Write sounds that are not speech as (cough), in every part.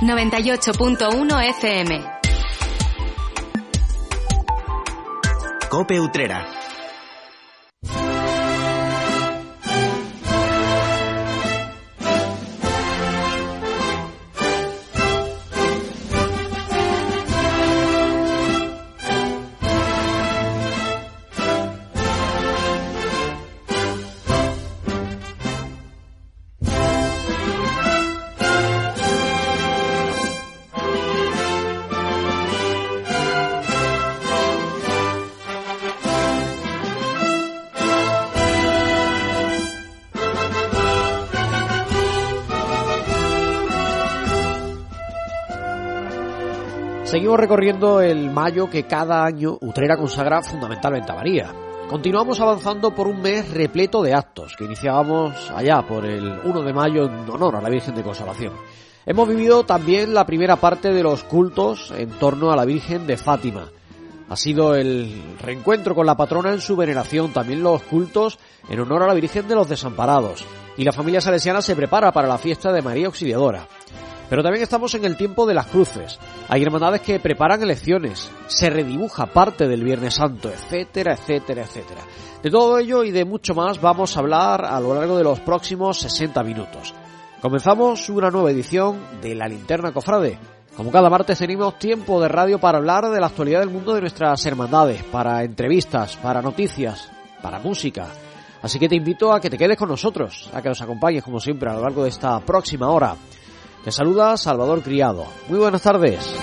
98.1 FM. Cope Utrera. Seguimos recorriendo el mayo que cada año Utrera consagra fundamentalmente a María. Continuamos avanzando por un mes repleto de actos que iniciábamos allá por el 1 de mayo en honor a la Virgen de Consolación. Hemos vivido también la primera parte de los cultos en torno a la Virgen de Fátima. Ha sido el reencuentro con la patrona en su veneración, también los cultos en honor a la Virgen de los Desamparados. Y la familia salesiana se prepara para la fiesta de María Auxiliadora. Pero también estamos en el tiempo de las cruces. Hay hermandades que preparan elecciones, se redibuja parte del Viernes Santo, etcétera, etcétera, etcétera. De todo ello y de mucho más vamos a hablar a lo largo de los próximos 60 minutos. Comenzamos una nueva edición de La Linterna Cofrade. Como cada martes tenemos tiempo de radio para hablar de la actualidad del mundo de nuestras hermandades, para entrevistas, para noticias, para música. Así que te invito a que te quedes con nosotros, a que nos acompañes como siempre a lo largo de esta próxima hora. Te saluda Salvador Criado. Muy buenas tardes.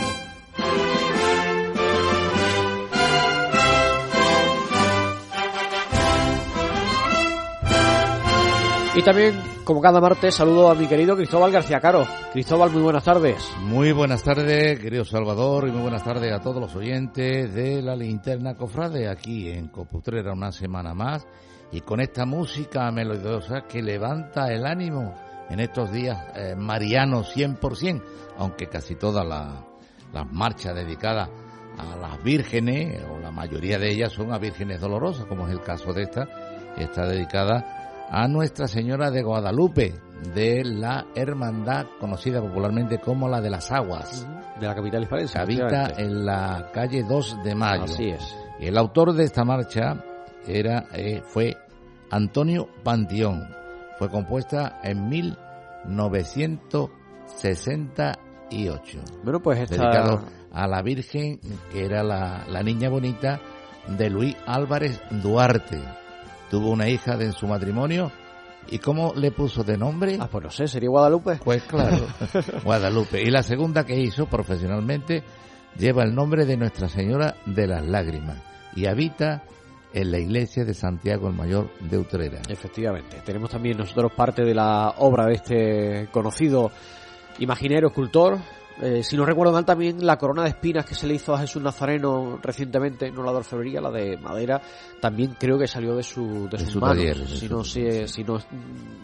Y también, como cada martes, saludo a mi querido Cristóbal García Caro. Cristóbal, muy buenas tardes. Muy buenas tardes, querido Salvador, y muy buenas tardes a todos los oyentes de la linterna Cofrade aquí en Coputrera una semana más y con esta música melodiosa que levanta el ánimo en estos días eh, marianos 100%, aunque casi todas las marchas dedicadas a las vírgenes, o la mayoría de ellas son a vírgenes dolorosas, como es el caso de esta, que está dedicada a Nuestra Señora de Guadalupe, de la hermandad conocida popularmente como la de las aguas. De la capital hispalense. Habita en la calle 2 de Mayo. Así es. Y el autor de esta marcha era, eh, fue Antonio Panteón. Fue compuesta en 1968. Bueno, pues esta... Dedicado a la Virgen, que era la, la niña bonita de Luis Álvarez Duarte. Tuvo una hija de su matrimonio. ¿Y cómo le puso de nombre? Ah, pues no sé, ¿sería Guadalupe? Pues claro, (laughs) Guadalupe. Y la segunda que hizo profesionalmente lleva el nombre de Nuestra Señora de las Lágrimas y habita en la iglesia de Santiago el Mayor de Utrera. Efectivamente. Tenemos también nosotros parte de la obra de este conocido imaginero, escultor. Eh, si no recuerdo mal, también la corona de espinas que se le hizo a Jesús Nazareno recientemente, no la de orfebrería, la de madera, también creo que salió de su, de, De sus su manos, taller, si, no, si, si no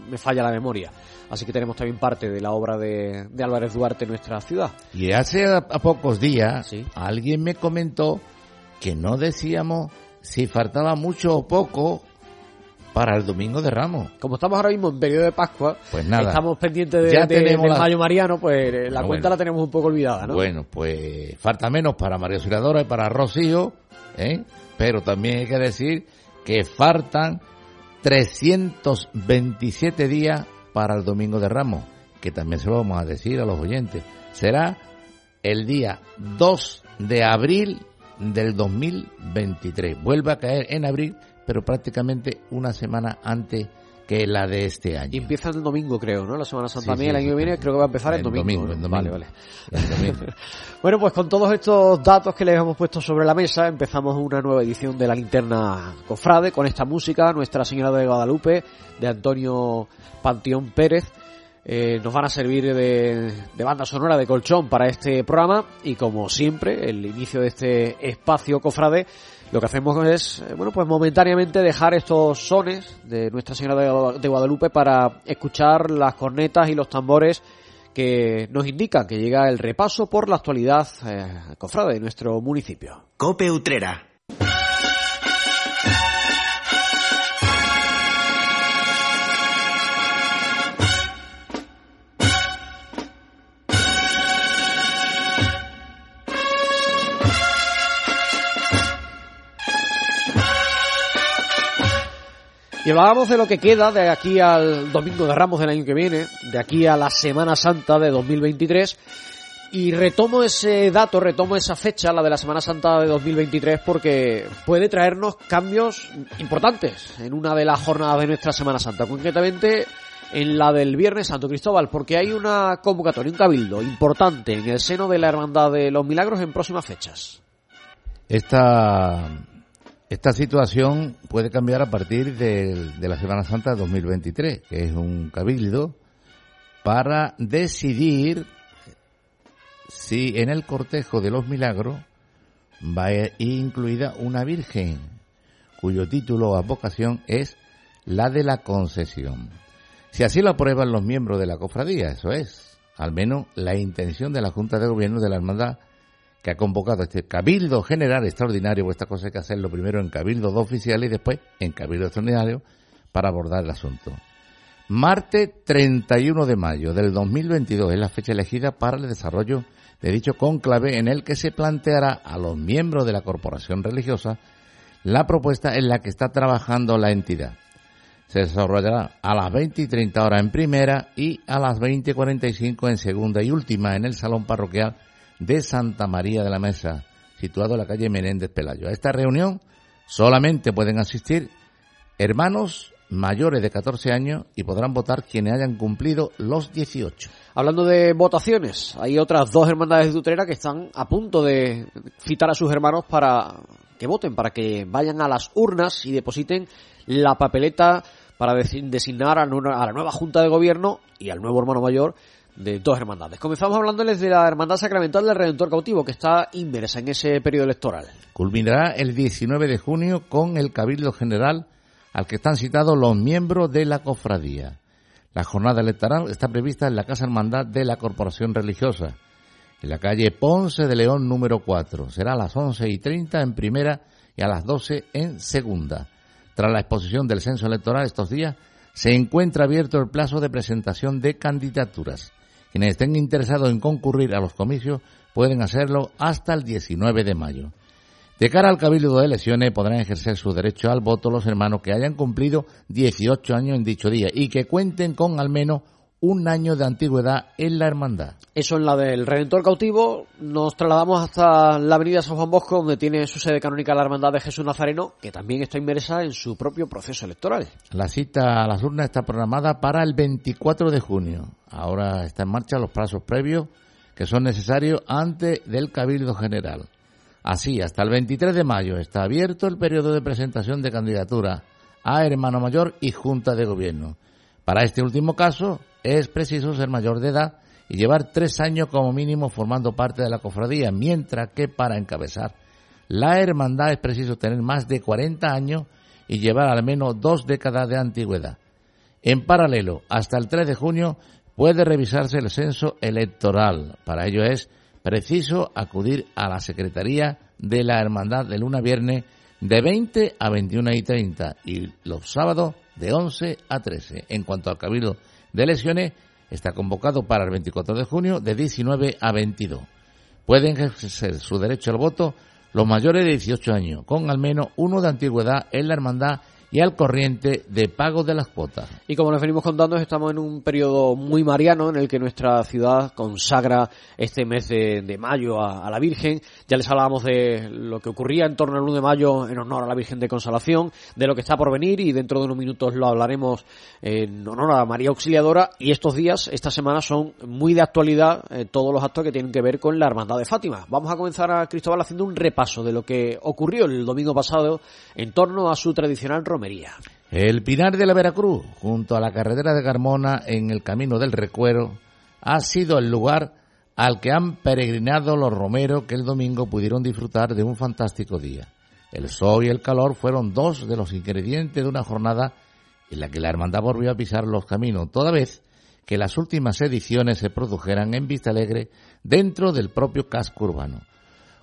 me falla la memoria. Así que tenemos también parte de la obra de, de Álvarez Duarte en nuestra ciudad. Y hace a, a pocos días Sí. alguien me comentó que no decíamos si faltaba mucho o poco para el Domingo de Ramos. Como estamos ahora mismo en periodo de Pascua, Pues nada. estamos pendientes de, Ya de- tenemos del la- Mayo Mariano, pues eh, la cuenta la tenemos un poco olvidada, ¿no? Bueno, pues falta menos para María Auxiliadora y para Rocío, ¿eh? pero también hay que decir que faltan 327 días para el Domingo de Ramos, que también se lo vamos a decir a los oyentes. Será el día 2 de abril del 2023. Vuelve a caer en abril, pero prácticamente una semana antes que la de este año. Y empieza el domingo, creo, ¿no? La Semana Santa Sí, el año sí, que viene, creo que va a empezar el, El domingo. domingo, ¿no? el domingo. Vale, vale. El domingo. (laughs) Bueno, pues con todos estos datos que les hemos puesto sobre la mesa, empezamos una nueva edición de la linterna Cofrade con esta música, Nuestra Señora de Guadalupe, de Antonio Panteón Pérez. Eh, nos van a servir de, de banda sonora de colchón para este programa y como siempre, el inicio de este espacio Cofrade, lo que hacemos es, eh, bueno, pues momentáneamente dejar estos sones de Nuestra Señora de- Guadalupe para escuchar las cornetas y los tambores que nos indican que llega el repaso por la actualidad eh, cofrade de nuestro municipio. Cope Utrera. Y de lo que queda de aquí al Domingo de Ramos del año que viene, de aquí a la Semana Santa de 2023. Y retomo ese dato, retomo esa fecha, la de la Semana Santa de 2023, porque puede traernos cambios importantes en una de las jornadas de nuestra Semana Santa, concretamente en la del Viernes Santo Cristóbal, porque hay una convocatoria, un cabildo importante en el seno de la Hermandad de los Milagros en próximas fechas. Esta esta situación puede cambiar a partir de, la Semana Santa de 2023, que es un cabildo para decidir si en el cortejo de los milagros va a incluida una virgen cuyo título o vocación es la de la concesión. Si así lo aprueban los miembros de la cofradía, eso es, al menos la intención de la Junta de Gobierno de la Hermandad que ha convocado este Cabildo General Extraordinario, pues esta cosa hay que hacerlo primero en Cabildo oficial y después en Cabildo Extraordinario para abordar el asunto. Martes 31 de mayo del 2022 es la fecha elegida para el desarrollo de dicho conclave en el que se planteará a los miembros de la corporación religiosa la propuesta en la que está trabajando la entidad. Se desarrollará a las 20 y 30 horas en primera y a las 20 y 45 en segunda y última en el salón parroquial de Santa María de la Mesa, situado en la calle Menéndez Pelayo. A esta reunión solamente pueden asistir hermanos mayores de 14 años y podrán votar quienes hayan cumplido los 18. Hablando de votaciones, hay otras dos hermandades de Utrera que están a punto de citar a sus hermanos para que voten, para que vayan a las urnas y depositen la papeleta para designar a la nueva Junta de Gobierno y al nuevo hermano mayor de dos hermandades. Comenzamos hablándoles de la Hermandad Sacramental del Redentor Cautivo, que está inmersa en ese periodo electoral. Culminará el 19 de junio con el Cabildo General al que están citados los miembros de la cofradía. La jornada electoral está prevista en la Casa Hermandad de la Corporación Religiosa, en la calle Ponce de León número 4. Será a las 11 y 30 en primera y a las 12 en segunda. Tras la exposición del censo electoral estos días, se encuentra abierto el plazo de presentación de candidaturas. Quienes estén interesados en concurrir a los comicios pueden hacerlo hasta el 19 de mayo. De cara al Cabildo de Elecciones podrán ejercer su derecho al voto los hermanos que hayan cumplido 18 años en dicho día y que cuenten con al menos un año de antigüedad en la hermandad. Eso en la del Redentor Cautivo. Nos trasladamos hasta la avenida San Juan Bosco, donde tiene su sede canónica la Hermandad de Jesús Nazareno, que también está inmersa en su propio proceso electoral. La cita a las urnas está programada para el 24 de junio. Ahora está en marcha los plazos previos que son necesarios antes del Cabildo General. Así, hasta el 23 de mayo está abierto el periodo de presentación de candidatura a hermano mayor y junta de gobierno. Para este último caso, es preciso ser mayor de edad y llevar tres años como mínimo formando parte de la cofradía, mientras que para encabezar la hermandad es preciso tener más de 40 años y llevar al menos dos décadas de antigüedad. En paralelo, hasta el 3 de junio puede revisarse el censo electoral. Para ello es preciso acudir a la Secretaría de la Hermandad de luna viernes de 20 a 21 y 30 y los sábados de 11 a 13. En cuanto al cabildo de elecciones, está convocado para el 24 de junio de 19 a 22. Pueden ejercer su derecho al voto los mayores de 18 años, con al menos uno de antigüedad en la hermandad y al corriente de pago de las cuotas. Y como les venimos contando, estamos en un periodo muy mariano en el que nuestra ciudad consagra este mes de, mayo a, la Virgen. Ya les hablábamos de lo que ocurría en torno al 1 de mayo en honor a la Virgen de Consolación, de lo que está por venir y dentro de unos minutos lo hablaremos en honor a María Auxiliadora. Y estos días, esta semana, son muy de actualidad eh, todos los actos que tienen que ver con la Hermandad de Fátima. Vamos a comenzar a Cristóbal haciendo un repaso de lo que ocurrió el domingo pasado en torno a su tradicional el Pinar de la Veracruz, junto a la carretera de Carmona en el Camino del Recuero, ha sido el lugar al que han peregrinado los romeros que el domingo pudieron disfrutar de un fantástico día. El sol y el calor fueron dos de los ingredientes de una jornada en la que la hermandad volvió a pisar los caminos, toda vez que las últimas ediciones se produjeran en Vista Alegre dentro del propio casco urbano.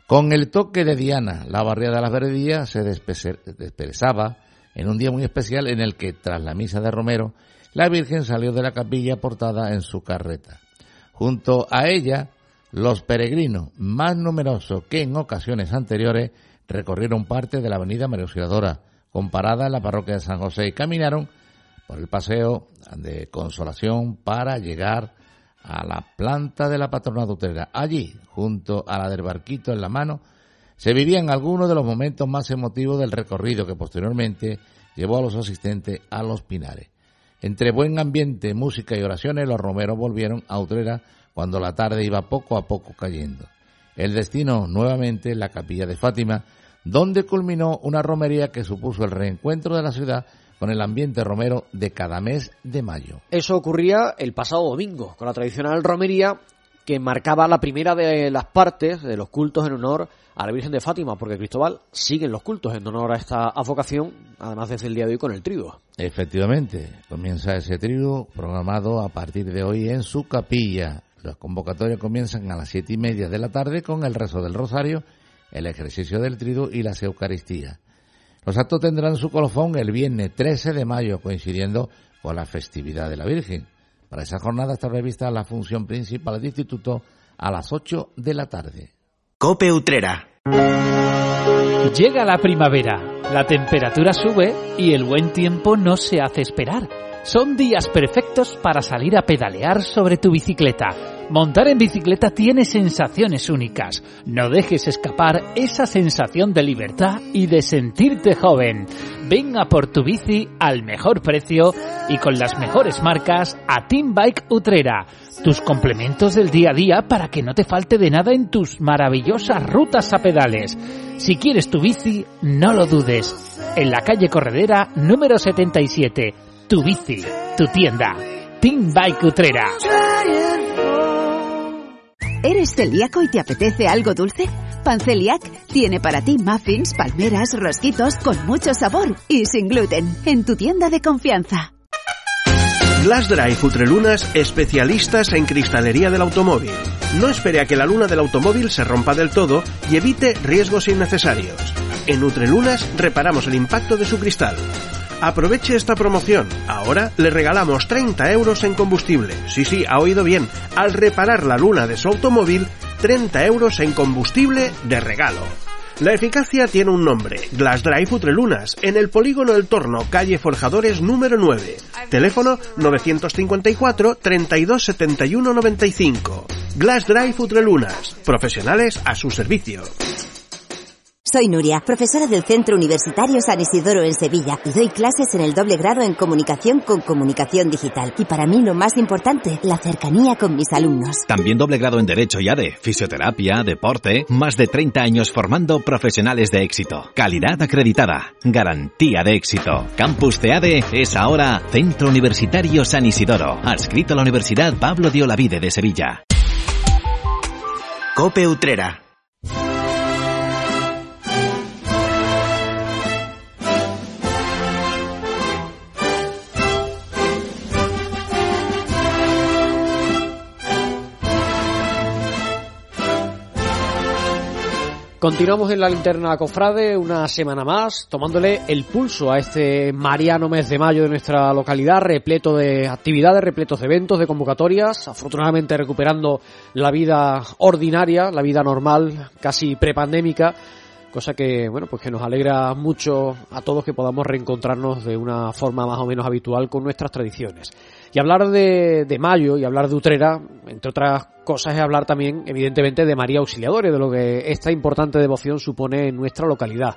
Con el toque de Diana, la barriada de las Verdías se desperezaba en un día muy especial en el que, tras la misa de Romero, la Virgen salió de la capilla portada en su carreta. Junto a ella, los peregrinos, más numerosos que en ocasiones anteriores, recorrieron parte de la avenida María Auxiliadora, con parada en la parroquia de San José y caminaron por el paseo de Consolación para llegar a la planta de la patrona utrera. Allí, junto a la del barquito en la mano, se vivían algunos de los momentos más emotivos del recorrido que posteriormente llevó a los asistentes a los Pinares. Entre buen ambiente, música y oraciones, los romeros volvieron a Utrera cuando la tarde iba poco a poco cayendo. El destino nuevamente la capilla de Fátima, donde culminó una romería que supuso el reencuentro de la ciudad con el ambiente romero de cada mes de mayo. Eso ocurría el pasado domingo, con la tradicional romería que marcaba la primera de las partes de los cultos en honor a la Virgen de Fátima, porque Cristóbal siguen los cultos en honor a esta advocación, además desde el día de hoy con el trigo. Efectivamente, comienza ese trigo programado a partir de hoy en su capilla. Las convocatorias comienzan a las siete y media de la tarde con el rezo del rosario, el ejercicio del trigo y las eucaristías. Los actos tendrán su colofón el viernes 13 de mayo, coincidiendo con la festividad de la Virgen. Para esa jornada está prevista la función principal del instituto a las 8 de la tarde. Cope Utrera. Llega la primavera, la temperatura sube y el buen tiempo no se hace esperar. Son días perfectos para salir a pedalear sobre tu bicicleta. Montar en bicicleta tiene sensaciones únicas. No dejes escapar esa sensación de libertad y de sentirte joven. Venga por tu bici al mejor precio y con las mejores marcas a Team Bike Utrera. Tus complementos del día a día para que no te falte de nada en tus maravillosas rutas a pedales. Si quieres tu bici, no lo dudes. En la calle Corredera número 77. Tu bici, tu tienda. Team Bike Utrera. ¿Eres celíaco y te apetece algo dulce? Panceliac tiene para ti muffins, palmeras, rosquitos con mucho sabor y sin gluten en tu tienda de confianza. Glass Drive Utrelunas, especialistas en cristalería del automóvil. No espere a que la luna del automóvil se rompa del todo y evite riesgos innecesarios. En Utrelunas reparamos el impacto de su cristal. Aproveche esta promoción. Ahora le regalamos 30 euros en combustible. Sí, sí, ha oído bien. Al reparar la luna de su automóvil, 30 euros en combustible de regalo. La eficacia tiene un nombre, Glass Drive Utrelunas, en el polígono El Torno, calle Forjadores número 9. Teléfono 954 32 71 95. Glass Drive Utrelunas, profesionales a su servicio. Soy Nuria, profesora del Centro Universitario San Isidoro en Sevilla y doy clases en el doble grado en comunicación con comunicación digital. Y para mí lo más importante, la cercanía con mis alumnos. También doble grado en Derecho y ADE, Fisioterapia, Deporte, más de 30 años formando profesionales de éxito. Calidad acreditada, garantía de éxito. Campus de ADE es ahora Centro Universitario San Isidoro, adscrito a la Universidad Pablo de Olavide de Sevilla. Cope Utrera. Continuamos en la linterna Cofrade una semana más, tomándole el pulso a este mariano mes de mayo de nuestra localidad, repleto de actividades, repletos de eventos, de convocatorias, afortunadamente recuperando la vida ordinaria, la vida normal, casi prepandémica, cosa que, bueno, pues que nos alegra mucho a todos que podamos reencontrarnos de una forma más o menos habitual con nuestras tradiciones. Y hablar de, mayo y hablar de Utrera, entre otras cosas, es hablar también, evidentemente, de María Auxiliadora de lo que esta importante devoción supone en nuestra localidad.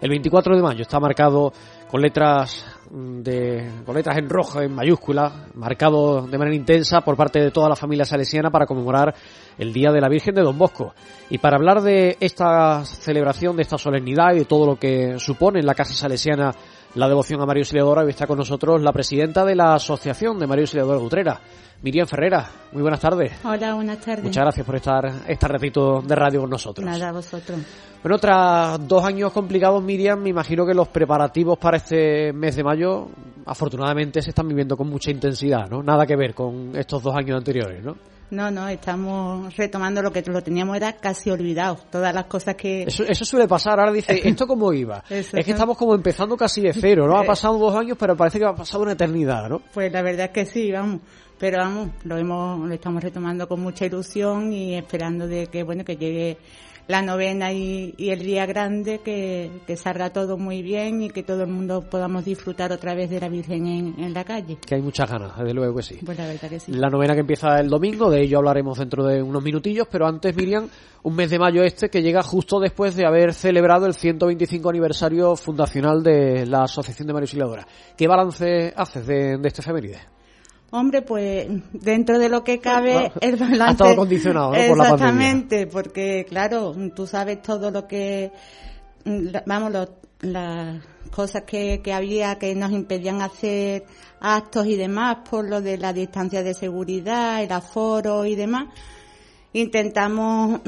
El 24 de mayo está marcado con letras de con letras en rojo, en mayúscula, marcado de manera intensa por parte de toda la familia salesiana para conmemorar el Día de la Virgen de Don Bosco. Y para hablar de esta celebración, de esta solemnidad y de todo lo que supone en la Casa Salesiana la devoción a María Auxiliadora, hoy está con nosotros la presidenta de la Asociación de María Auxiliadora de Utrera, Miriam Ferrera. Muy buenas tardes. Hola, buenas tardes. Muchas gracias por estar este ratito de radio con nosotros. Nada, a vosotros. Bueno, tras dos años complicados, Miriam, me imagino que los preparativos para este mes de mayo, afortunadamente, se están viviendo con mucha intensidad, ¿no? Nada que ver con estos dos años anteriores, ¿no? No, no, estamos retomando lo que lo teníamos era casi olvidado, todas las cosas que... Eso, eso suele pasar, ahora dice, (laughs) ¿esto cómo iba? Eso, es que estamos como empezando casi de cero, ¿no? Ha pasado dos años, pero parece que ha pasado una eternidad, ¿no? Pues la verdad es que sí, vamos. Pero vamos, lo hemos, lo estamos retomando con mucha ilusión y esperando de que, bueno, que llegue la novena y, el día grande, que, salga todo muy bien y que todo el mundo podamos disfrutar otra vez de la Virgen en, la calle. Que hay muchas ganas, desde luego que sí. Pues la verdad que sí. La novena que empieza el domingo, de ello hablaremos dentro de unos minutillos, pero antes, Miriam, un mes de mayo este que llega justo después de haber celebrado el 125 aniversario fundacional de la Asociación de Auxiliadora. ¿Qué balance haces de, de este efeméride? Hombre, pues dentro de lo que cabe el balance... Ha estado condicionado, ¿no? Por la Exactamente, porque claro, tú sabes todo lo que... Vamos, las cosas que, que había que nos impedían hacer actos y demás por lo de la distancia de seguridad, el aforo y demás. Intentamos,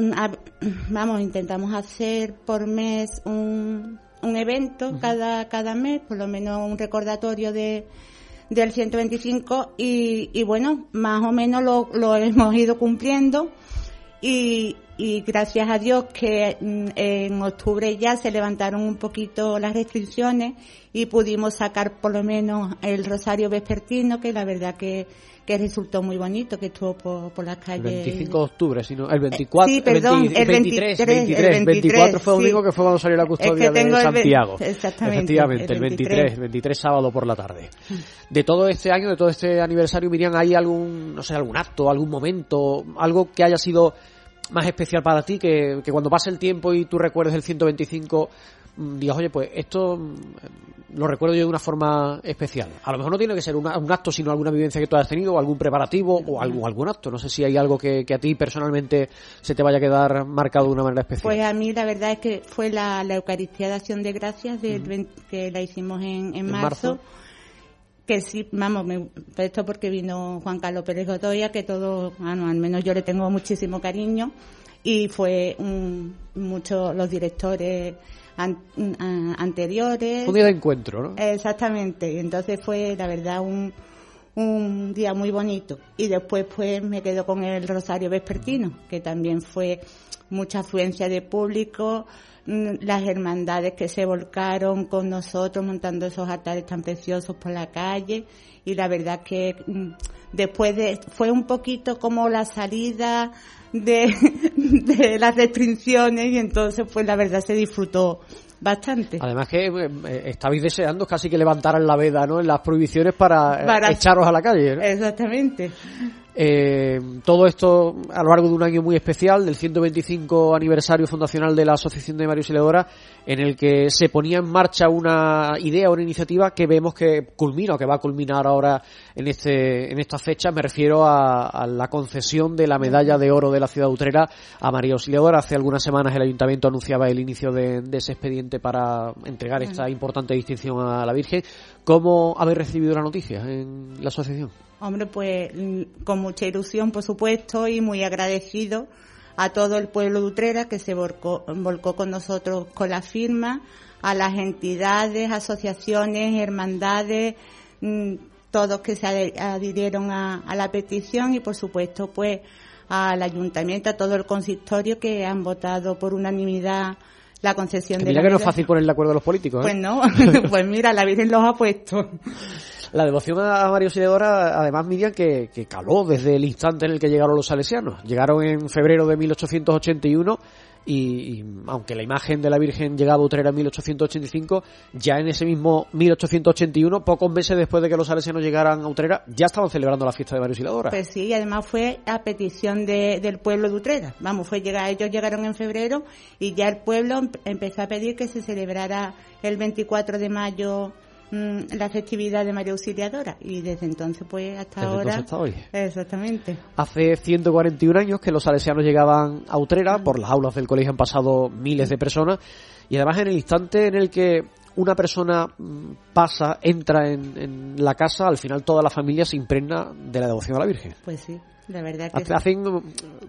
vamos, intentamos hacer por mes un, un evento cada, cada mes, por lo menos un recordatorio de, del 125 y, y bueno, más o menos lo, lo hemos ido cumpliendo. Y, y gracias a Dios que mm, en octubre ya se levantaron un poquito las restricciones y pudimos sacar por lo menos el rosario vespertino que la verdad que que resultó muy bonito, que estuvo por, por las calles. El 25 de octubre, sino el 24, sí, perdón, el, 23, 23, el 24 fue domingo que fue cuando salió la custodia de Santiago. exactamente. Efectivamente, el 23, 23, sábado por la tarde. De todo este año, de todo este aniversario, Miriam, ¿hay algún, no sé, algún acto, algún momento, algo que haya sido más especial para ti, que, que cuando pase el tiempo y tú recuerdes el 125 Mm, digas, oye, pues esto mm, lo recuerdo yo de una forma especial. A lo mejor no tiene que ser un, acto, sino alguna vivencia que tú hayas tenido, o algún preparativo, o algún, algún acto. No sé si hay algo que, a ti personalmente se te vaya a quedar marcado de una manera especial. Pues a mí la verdad es que fue la, Eucaristía de Acción de Gracias del que la hicimos en, en, marzo, Que sí, vamos, me, esto porque vino Juan Carlos Pérez Gotoya, que todo, bueno, al menos yo le tengo muchísimo cariño, y fue un, muchos los directores anteriores. Un día de encuentro, ¿no? Exactamente. Entonces fue, la verdad, un, un día muy bonito. Y después pues me quedo con el Rosario Vespertino, que también fue mucha afluencia de público, mm, las hermandades que se volcaron con nosotros montando esos altares tan preciosos por la calle y la verdad que mm, después de fue un poquito como la salida de, (laughs) de las restricciones y entonces pues la verdad se disfrutó bastante. Además que eh, eh, estabais deseando casi que levantaran la veda, ¿no? En las prohibiciones para, eh, para... echaros a la calle. Exactamente. Eh, todo esto a lo largo de un año muy especial, del 125 aniversario fundacional de la Asociación de Mario Auxiliadora, en el que se ponía en marcha una idea, una iniciativa que vemos que culmina o que va a culminar ahora en este en esta fecha. Me refiero a, la concesión de la medalla de oro de la ciudad utrera a María Auxiliadora. Hace algunas semanas el ayuntamiento anunciaba el inicio de, de ese expediente para entregar esta importante distinción a la Virgen. ¿Cómo habéis recibido la noticia en la asociación? Hombre, pues con mucha ilusión, por supuesto, y muy agradecido a todo el pueblo de Utrera que se volcó, con nosotros con la firma, a las entidades, asociaciones, hermandades, mm, todos que se adhirieron a, la petición y, por supuesto, pues al ayuntamiento, a todo el consistorio que han votado por unanimidad la concesión de mira que no es fácil poner de acuerdo a los políticos. ¿eh? Pues no, (laughs) pues mira, la Virgen los ha puesto. La devoción a Mario Auxiliadora, además, Miriam, que, que caló desde el instante en el que llegaron los salesianos. Llegaron en febrero de 1881 y, aunque la imagen de la Virgen llegaba a Utrera en 1885, ya en ese mismo 1881, pocos meses después de que los salesianos llegaran a Utrera, ya estaban celebrando la fiesta de Mario Auxiliadora. Pues sí, y además fue a petición del pueblo de Utrera. Vamos, fue ellos llegaron en febrero y ya el pueblo empezó a pedir que se celebrara el 24 de mayo Mm, la festividad de María Auxiliadora y desde entonces pues hasta ahora hasta hoy. exactamente hace 141 años que los salesianos llegaban a Utrera por las aulas del colegio han pasado miles de personas y además en el instante en el que una persona mm, pasa, entra en, en la casa, al final toda la familia se impregna de la devoción a la Virgen. Pues sí. La verdad que Hacen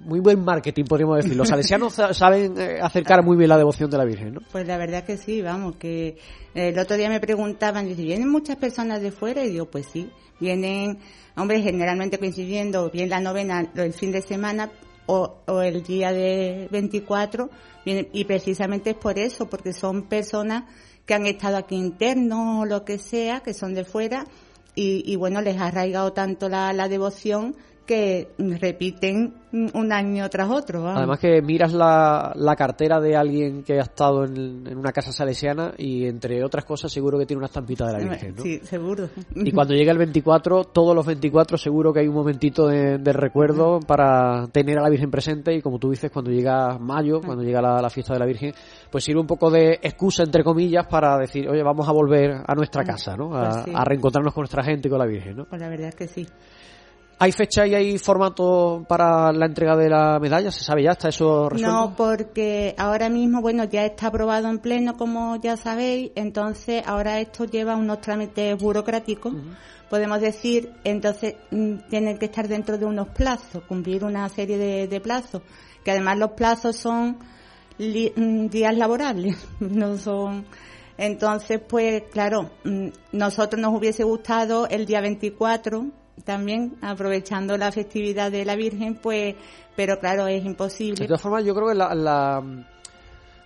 muy buen marketing, podríamos decir. Los salesianos saben eh, acercar muy bien la devoción de la Virgen, ¿no? Pues la verdad que sí, vamos, que el otro día me preguntaban, dice, ¿vienen muchas personas de fuera? Y digo, pues sí, vienen, hombre, generalmente coincidiendo bien la novena el fin de semana o, o el día de 24, vienen, y precisamente es por eso, porque son personas que han estado aquí internos o lo que sea, que son de fuera, y, bueno, les ha arraigado tanto la, la devoción que repiten un año tras otro. Además que miras la, la, cartera de alguien que ha estado en, en, una casa salesiana y entre otras cosas seguro que tiene una estampita de la Virgen, ¿no? Sí, seguro. Y cuando llega el 24, todos los 24 seguro que hay un momentito de, de recuerdo para tener a la Virgen presente y como tú dices, cuando llega mayo, cuando llega la, la, fiesta de la Virgen, pues sirve un poco de excusa, entre comillas, para decir, oye, vamos a volver a nuestra casa, ¿no? A, pues sí. a reencontrarnos con nuestra gente y con la Virgen, ¿no? Pues la verdad es que sí. ¿Hay fecha y hay formato para la entrega de la medalla? ¿Se sabe ya? ¿Está eso resuelto? No, porque ahora mismo, bueno, ya está aprobado en pleno, como ya sabéis, entonces ahora esto lleva unos trámites burocráticos, uh -huh. podemos decir, entonces tienen que estar dentro de unos plazos, cumplir una serie de, de plazos, que además los plazos son días laborables, (laughs) no son... Entonces, pues claro, nosotros nos hubiese gustado el día 24 también aprovechando la festividad de la Virgen, pues, pero claro, es imposible. De todas formas, yo creo que la, la,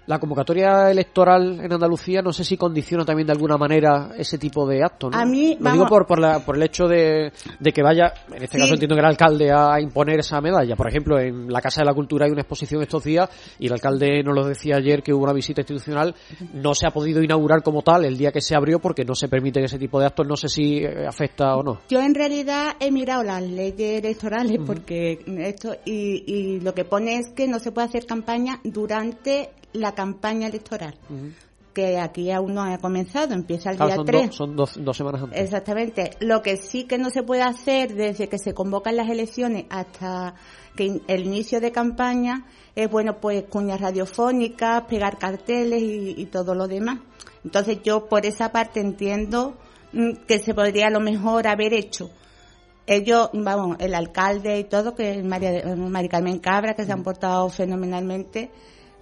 la convocatoria electoral en Andalucía no sé si condiciona también de alguna manera ese tipo de actos. ¿no? A mí, Lo digo por, por, la, por el hecho de, de, que vaya, en este sí. caso entiendo que el alcalde a imponer esa medalla. Por ejemplo, en la Casa de la Cultura hay una exposición estos días y el alcalde nos lo decía ayer que hubo una visita institucional. No se ha podido inaugurar como tal el día que se abrió porque no se permiten ese tipo de actos. No sé si eh, afecta o no. Yo en realidad he mirado las leyes electorales uh -huh. porque esto y, y lo que pone es que no se puede hacer campaña durante la campaña electoral. Uh -huh. que aquí aún no ha comenzado, empieza el claro, día son 3. Do, son dos, dos, semanas antes. Exactamente. Lo que sí que no se puede hacer desde que se convocan las elecciones hasta que el inicio de campaña es, bueno, pues cuñas radiofónicas, pegar carteles y, y todo lo demás. Entonces yo por esa parte entiendo mm, que se podría a lo mejor haber hecho ellos, vamos, el alcalde y todo, que es María, María Carmen Cabra, que se han portado fenomenalmente,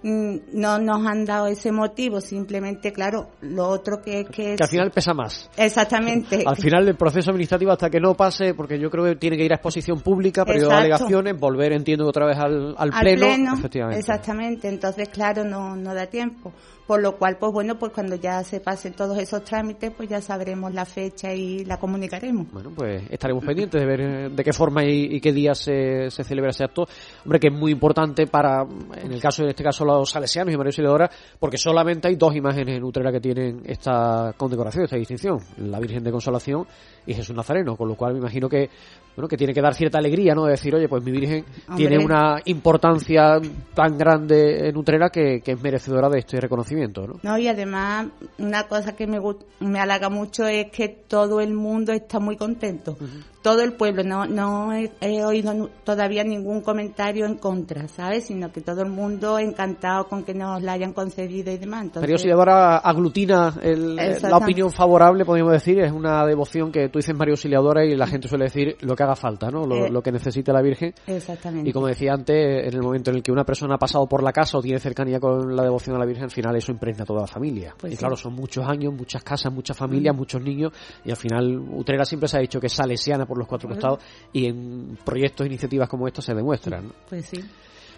no nos han dado ese motivo, simplemente, claro, lo otro que es que... Que al final pesa más. Exactamente. al final del proceso administrativo, hasta que no pase, porque yo creo que tiene que ir a exposición pública, periodo de alegaciones, volver, entiendo, otra vez al, al, al pleno, pleno. Efectivamente. Exactamente, entonces, claro, no, no da tiempo. Por lo cual, pues bueno, pues cuando ya se pasen todos esos trámites, pues ya sabremos la fecha y la comunicaremos. Bueno, pues estaremos pendientes de ver eh, de qué forma y, qué día se, se, celebra ese acto. Hombre, que es muy importante para, en el caso, en este caso, los salesianos y María Auxiliadora, porque solamente hay dos imágenes en Utrera que tienen esta condecoración, esta distinción, la Virgen de Consolación y Jesús Nazareno, con lo cual me imagino que, bueno, que tiene que dar cierta alegría, ¿no? De decir, oye, pues mi Virgen Hombre. tiene una importancia tan grande en Utrera que, que es merecedora de este reconocimiento. ¿no? no, y además una cosa que me, me halaga mucho es que todo el mundo está muy contento. Uh -huh. Todo el pueblo, no, no he, he, oído todavía ningún comentario en contra, ¿sabes? Sino que todo el mundo encantado con que nos la hayan concedido y demás. Entonces, Pero si ahora aglutina el, la opinión favorable, podríamos decir, es una devoción que tú dices María Auxiliadora y la gente suele decir lo que haga falta, ¿no? Lo, eh, lo que necesite la Virgen. Exactamente. Y como decía antes, en el momento en el que una persona ha pasado por la casa o tiene cercanía con la devoción a la Virgen, al final eso impregna a toda la familia. Pues y claro, son muchos años, muchas casas, muchas familias, mm. muchos niños, y al final Utrera siempre se ha dicho que es salesiana por los cuatro pues costados, y en proyectos e iniciativas como estos se demuestran. ¿no? Pues sí.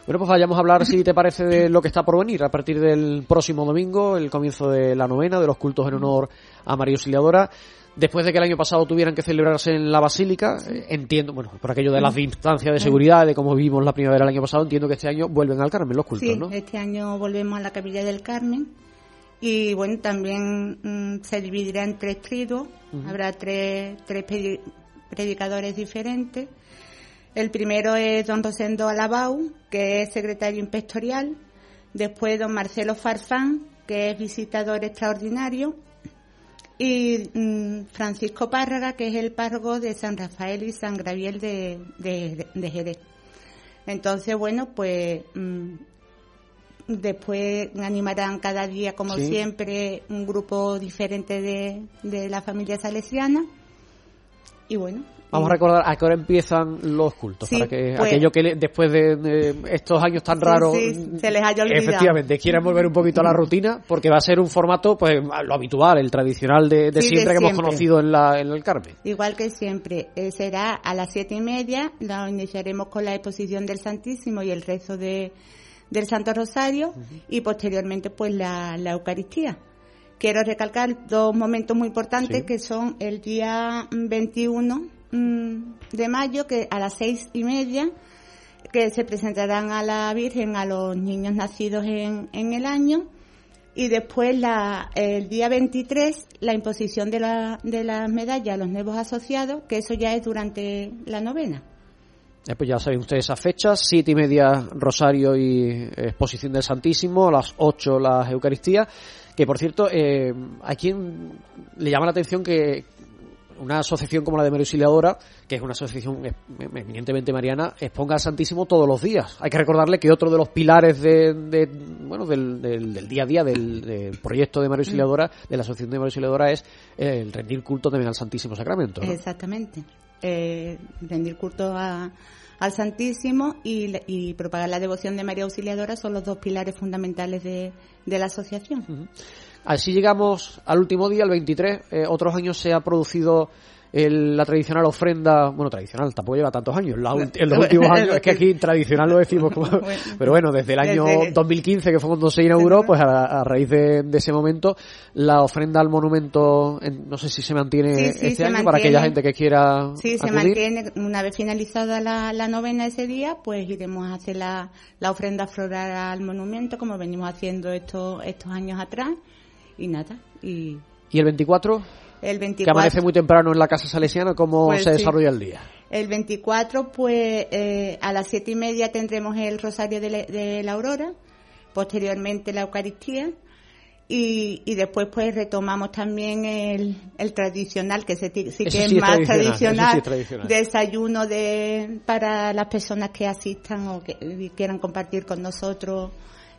Bueno, pues vayamos a hablar, si te parece, de lo que está por venir a partir del próximo domingo, el comienzo de la novena, de los cultos en honor a María Auxiliadora. Después de que el año pasado tuvieran que celebrarse en la Basílica, eh, entiendo, bueno, por aquello de las distancias de seguridad, de cómo vimos la primavera el año pasado, entiendo que este año vuelven al Carmen los cultos, sí, ¿no? este año volvemos a la capilla del Carmen y bueno, también mmm, se dividirá en tres tridos, uh -huh. habrá tres, tres predicadores diferentes. El primero es don Rosendo Alabau, que es secretario inspectorial, después don Marcelo Farfán, que es visitador extraordinario, y mmm, Francisco Párraga, que es el párroco de San Rafael y San Graviel de, de, de Jerez. Entonces, bueno, pues mmm, después animarán cada día, como sí. siempre, un grupo diferente de, de la familia salesiana. Y bueno, Vamos a recordar a qué hora empiezan los cultos, sí, para que pues, aquellos que después de, de, estos años tan raros, sí, se les haya olvidado. efectivamente, quieran volver un poquito a la rutina, porque va a ser un formato, pues, lo habitual, el tradicional de, de siempre que siempre. hemos conocido en, la, en el Carmen. Igual que siempre, eh, será a las siete y media, lo iniciaremos con la exposición del Santísimo y el rezo de, del Santo Rosario, uh -huh. y posteriormente, pues, la, la Eucaristía quiero recalcar dos momentos muy importantes que son el día 21 mm, de mayo, que a las seis y media, que se presentarán a la Virgen a los niños nacidos en, en el año. Y después, la, el día 23, la imposición de, la, de las medallas a los nuevos asociados, que eso ya es durante la novena. Eh, pues ya saben ustedes esas fechas, siete y media Rosario y exposición del Santísimo, a las ocho las Eucaristías, que por cierto, eh, a quien le llama la atención que una asociación como la de María Auxiliadora, que es una asociación eminentemente mariana, exponga al Santísimo todos los días. Hay que recordarle que otro de los pilares de, bueno del, día a día del, proyecto de María Auxiliadora, de la asociación de María Auxiliadora, es el rendir culto también al Santísimo Sacramento. Exactamente eh, rendir culto al Santísimo y, propagar la devoción de María Auxiliadora son los dos pilares fundamentales de, la asociación. Así llegamos al último día, el 23. Eh, otros años se ha producido la tradicional ofrenda, bueno, tradicional, tampoco lleva tantos años, en los (laughs) últimos años, es que aquí tradicional lo decimos como, pero bueno, desde el año 2015, que fue cuando se inauguró, pues a, raíz de, ese momento, la ofrenda al monumento, no sé si se mantiene este año para aquella gente que quiera Sí, se mantiene, una vez finalizada la, novena ese día, pues iremos a hacer la, la ofrenda floral al monumento, como venimos haciendo estos, estos años atrás, y nada, y... ¿Y el 24? El 24. Que amanece muy temprano en la Casa Salesiana, ¿cómo pues se desarrolla el día? El 24, pues eh, a las siete y media tendremos el Rosario de la, Aurora, posteriormente la Eucaristía, y, y, después pues retomamos también el, el tradicional, que sí, que es más tradicional, desayuno de, para las personas que asistan o que quieran compartir con nosotros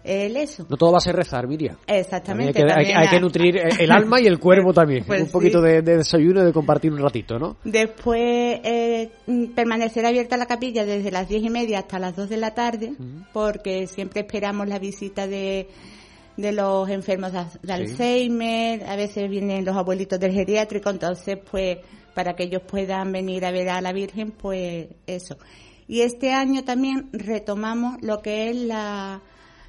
el eso. No todo va a ser rezar, Miriam. Exactamente. Hay que, nutrir el alma y el cuerpo (laughs) también. Pues un poquito de, desayuno y de compartir un ratito, ¿no? Después eh, permanecer abierta la capilla desde las diez y media hasta las dos de la tarde, porque siempre esperamos la visita de de los enfermos de, Alzheimer, a veces vienen los abuelitos del geriátrico, entonces pues para que ellos puedan venir a ver a la Virgen, pues eso. Y este año también retomamos lo que es la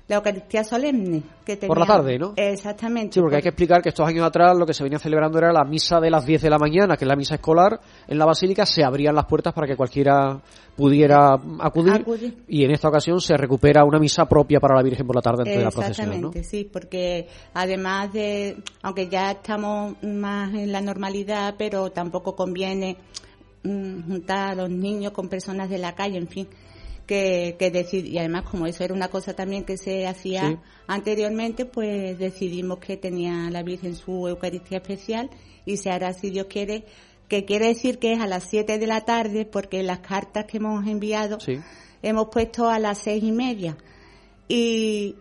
la Eucaristía solemne que Por la tarde, ¿no? Exactamente. Sí, porque hay que explicar que estos años atrás lo que se venía celebrando era la misa de las 10 de la mañana, que es la misa escolar. En la basílica se abrían las puertas para que cualquiera pudiera acudir, y en esta ocasión se recupera una misa propia para la Virgen por la tarde dentro de la procesión, Exactamente, sí, porque además de, aunque ya estamos más en la normalidad, pero tampoco conviene mm, juntar a los niños con personas de la calle, en fin que, que y además como eso era una cosa también que se hacía anteriormente, pues decidimos que tenía la Virgen su Eucaristía especial y se hará si Dios quiere, que quiere decir que es a las 7 de la tarde porque las cartas que hemos enviado hemos puesto a las seis y media. Y,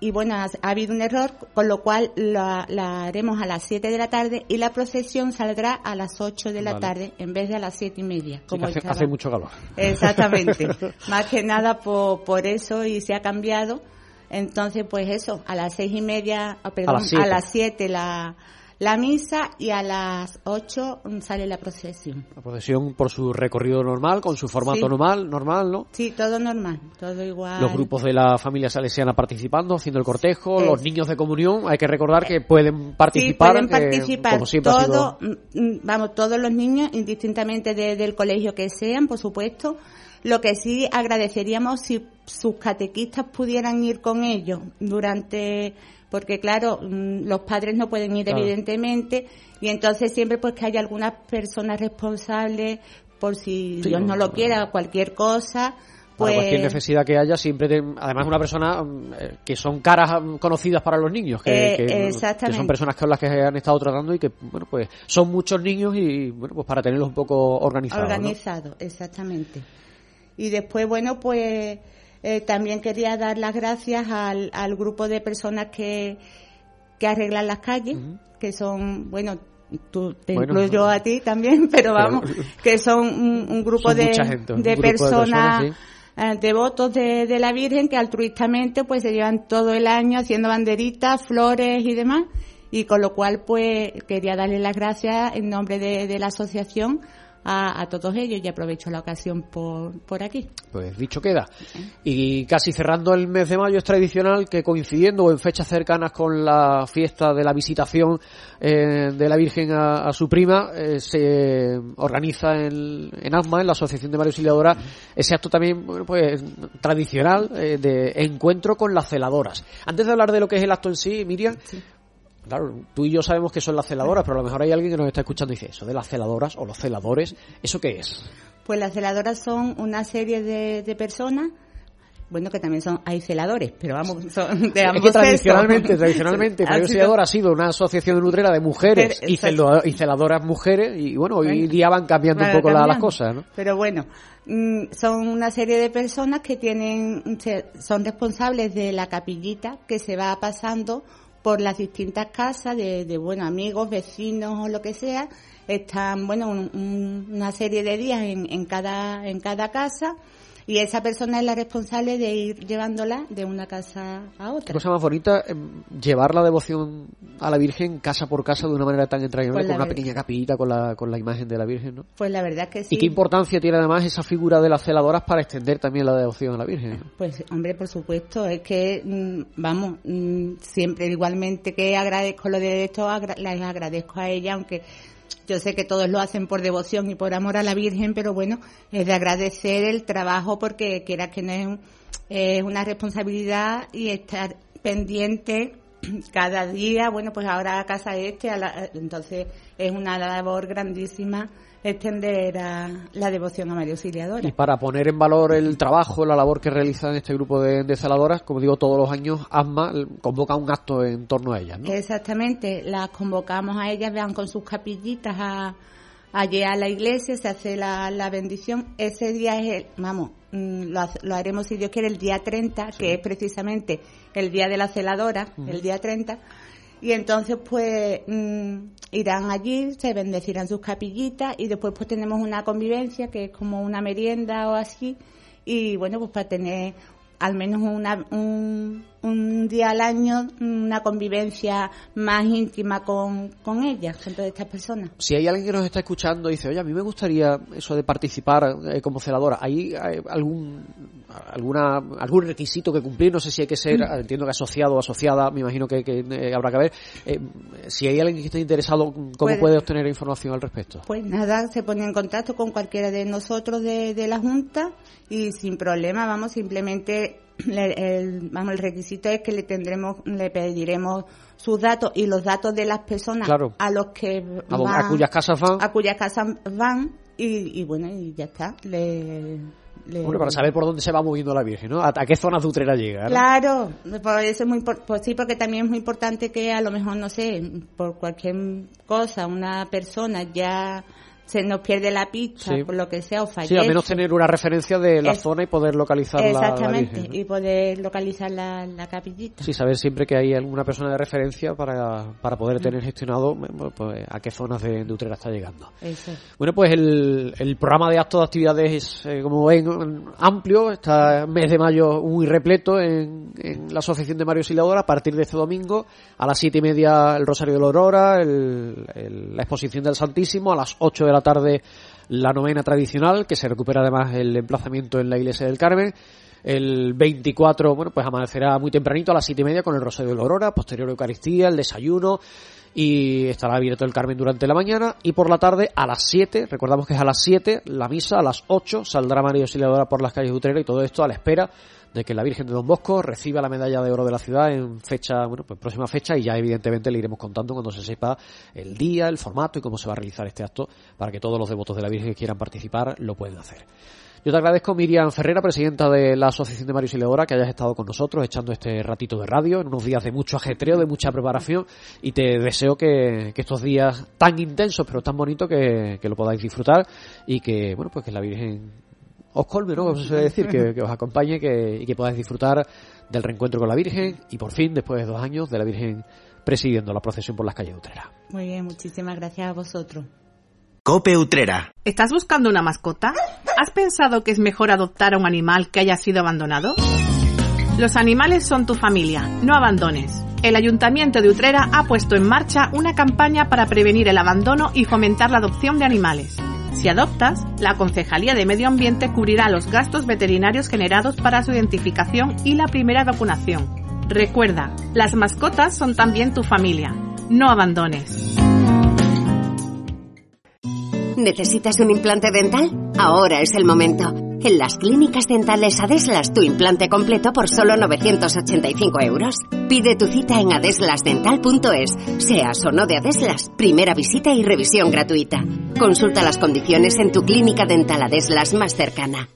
y bueno, ha, habido un error, con lo cual la, haremos a las 7 de la tarde y la procesión saldrá a las 8 de la tarde en vez de a las siete y media. Como hace, mucho calor. Exactamente. (laughs) Más que nada por, por eso y se ha cambiado. Entonces, pues eso, a las seis y media, ah, perdón, a las 7 la la misa y a las 8 sale la procesión. La procesión por su recorrido normal, con su formato normal, normal, ¿no? Sí, todo normal, todo igual. Los grupos de la familia salesiana participando, haciendo el cortejo, los niños de comunión, hay que recordar que pueden participar. Sí, pueden participar, todo, mm, mm, vamos, todos los niños, indistintamente del colegio que sean, por supuesto. Lo que sí agradeceríamos si sus catequistas pudieran ir con ellos durante porque claro, mm, los padres no pueden ir evidentemente y entonces siempre pues que haya algunas personas responsables por si Dios no lo quiera, cualquier cosa. Pues... cualquier necesidad que haya, siempre, además una persona mm, eh, que son caras mm, conocidas para los niños, que, que, son personas con las que han estado tratando y que, bueno, pues son muchos niños y, bueno, pues para tenerlos un poco organizados. Organizados, exactamente. Y después, bueno, pues eh, también quería dar las gracias al, al grupo de personas que, que arreglan las calles, que son, bueno, tú te incluyo a ti también, (laughs) pero vamos, que son un, grupo de, de, personas, eh, devotos de, de, la Virgen que altruistamente pues se llevan todo el año haciendo banderitas, flores y demás, y con lo cual pues quería darle las gracias en nombre de, de la asociación a, todos ellos y aprovecho la ocasión por, por aquí. Pues dicho queda. Y casi cerrando el mes de mayo es tradicional que coincidiendo en fechas cercanas con la fiesta de la visitación eh, de la Virgen a, su prima, eh, se organiza en, en ASMA, en la Asociación de María Auxiliadora, ese acto también pues tradicional eh, de encuentro con las celadoras. Antes de hablar de lo que es el acto en sí, Miriam, Claro, tú y yo sabemos que son las celadoras, pero a lo mejor hay alguien que nos está escuchando y dice, ¿eso de las celadoras o los celadores, ¿eso qué es? Pues las celadoras son una serie de, personas bueno, que también son, hay celadores, pero vamos, son de ambos es que tradicionalmente, (laughs) tradicionalmente, Mario Celador ha sido una asociación de nutrera de mujeres y, celadoras mujeres, y bueno, hoy día van cambiando un poco las cosas, ¿no? Pero bueno, mm, son una serie de personas que tienen, son responsables de la capillita que se va pasando por las distintas casas de, de bueno, amigos, vecinos o lo que sea. Están, bueno, una serie de días en, en, cada, en cada casa y esa persona es la responsable de ir llevándola de una casa a otra. cosa más bonita, em, llevar la devoción a la Virgen casa por casa de una manera tan entrañable, pues con una pequeña capillita con la, con la imagen de la Virgen, ¿no? Pues la verdad que sí. ¿Y qué importancia tiene además esa figura de las celadoras para extender también la devoción a la Virgen? Pues, hombre, por supuesto, es que, mm, vamos, mm, siempre igualmente que agradezco lo de esto, les agradezco a ella, aunque yo sé que todos lo hacen por devoción y por amor a la Virgen, pero bueno, es de agradecer el trabajo porque quiera que no es, una responsabilidad y estar pendiente (clears throat) cada día, bueno, pues ahora a casa este, entonces es una labor grandísima extender la devoción a María Auxiliadora. Y para poner en valor el trabajo, la labor que realizan este grupo de, de celadoras, como digo, todos los años ASMA convoca un acto en torno a ellas, ¿no? Exactamente, las convocamos a ellas, vean con sus capillitas a, allí a la iglesia, se hace la, bendición. Ese día es el, vamos, mm, lo, haremos si Dios quiere el día 30, que es precisamente el día de la celadora, el día 30 y entonces pues mm, irán allí, se bendecirán sus capillitas y después pues tenemos una convivencia que es como una merienda o así. Y bueno pues para tener al menos una, un, un, día al año una convivencia más íntima con, con ellas, con todas estas personas. Si hay alguien que nos está escuchando y dice, oye, a mí me gustaría eso de participar eh, como celadora, ¿hay, algún alguna algún requisito que cumplir? No sé si hay que ser, mm. entiendo que asociado o asociada, me imagino que, eh, habrá que ver. Eh, si hay alguien que esté interesado, ¿cómo puede, obtener información al respecto? Pues nada, se pone en contacto con cualquiera de nosotros de, de la Junta y sin problema, vamos, simplemente el, vamos, el requisito es que le tendremos, le pediremos sus datos y los datos de las personas a los que a, cuyas casas van, a cuyas casas van y, bueno y ya está. Le, bueno, para saber por dónde se va moviendo la Virgen, ¿no? ¿A, qué zonas de Utrera llega? Claro, por eso es muy pues sí, porque también es muy importante que a lo mejor, no sé, por cualquier cosa, una persona ya se nos pierde la pista, por lo que sea, o fallece. Sí, al menos tener una referencia de la zona y poder localizar Exactamente, y poder localizar la, capillita. Sí, saber siempre que hay alguna persona de referencia para, para poder tener gestionado pues, a qué zonas de, de Utrera está llegando. Bueno, pues el, el programa de actos de actividades es, eh, como ven, amplio. Está mes de mayo muy repleto en, en la Asociación de Mario Siladora a partir de este domingo a las siete y media el Rosario de la Aurora, el, la exposición del Santísimo, a las ocho de la tarde la novena tradicional, que se recupera además el emplazamiento en la iglesia del Carmen. El 24, bueno, pues amanecerá muy tempranito a las siete y media con el Rosario de la Aurora, posterior Eucaristía, el desayuno y estará abierto el Carmen durante la mañana y por la tarde a las 7, recordamos que es a las 7 la misa, a las 8 saldrá María Auxiliadora por las calles de Utrera y todo esto a la espera de que la Virgen de Don Bosco reciba la medalla de oro de la ciudad en fecha, bueno, pues próxima fecha y ya evidentemente le iremos contando cuando se sepa el día, el formato y cómo se va a realizar este acto para que todos los devotos de la Virgen que quieran participar lo puedan hacer. Yo te agradezco, Miriam Ferrera, presidenta de la Asociación de Mario Sileora, que hayas estado con nosotros echando este ratito de radio en unos días de mucho ajetreo, de mucha preparación y te deseo que, estos días tan intensos pero tan bonitos que, lo podáis disfrutar y que, bueno, pues que la Virgen os colme, ¿no? Os decir, que, os acompañe que, y que podáis disfrutar del reencuentro con la Virgen y por fin, después de dos años, de la Virgen presidiendo la procesión por las calles de Utrera. Muy bien, muchísimas gracias a vosotros. Cope Utrera. ¿Estás buscando una mascota? ¿Has pensado que es mejor adoptar a un animal que haya sido abandonado? Los animales son tu familia, no abandones. El Ayuntamiento de Utrera ha puesto en marcha una campaña para prevenir el abandono y fomentar la adopción de animales. Si adoptas, la Concejalía de Medio Ambiente cubrirá los gastos veterinarios generados para su identificación y la primera vacunación. Recuerda, las mascotas son también tu familia. No abandones. ¿Necesitas un implante dental? Ahora es el momento. En las clínicas dentales Adeslas tu implante completo por solo 985 euros. Pide tu cita en adeslasdental.es. Seas o no de Adeslas, primera visita y revisión gratuita. Consulta las condiciones en tu clínica dental Adeslas más cercana.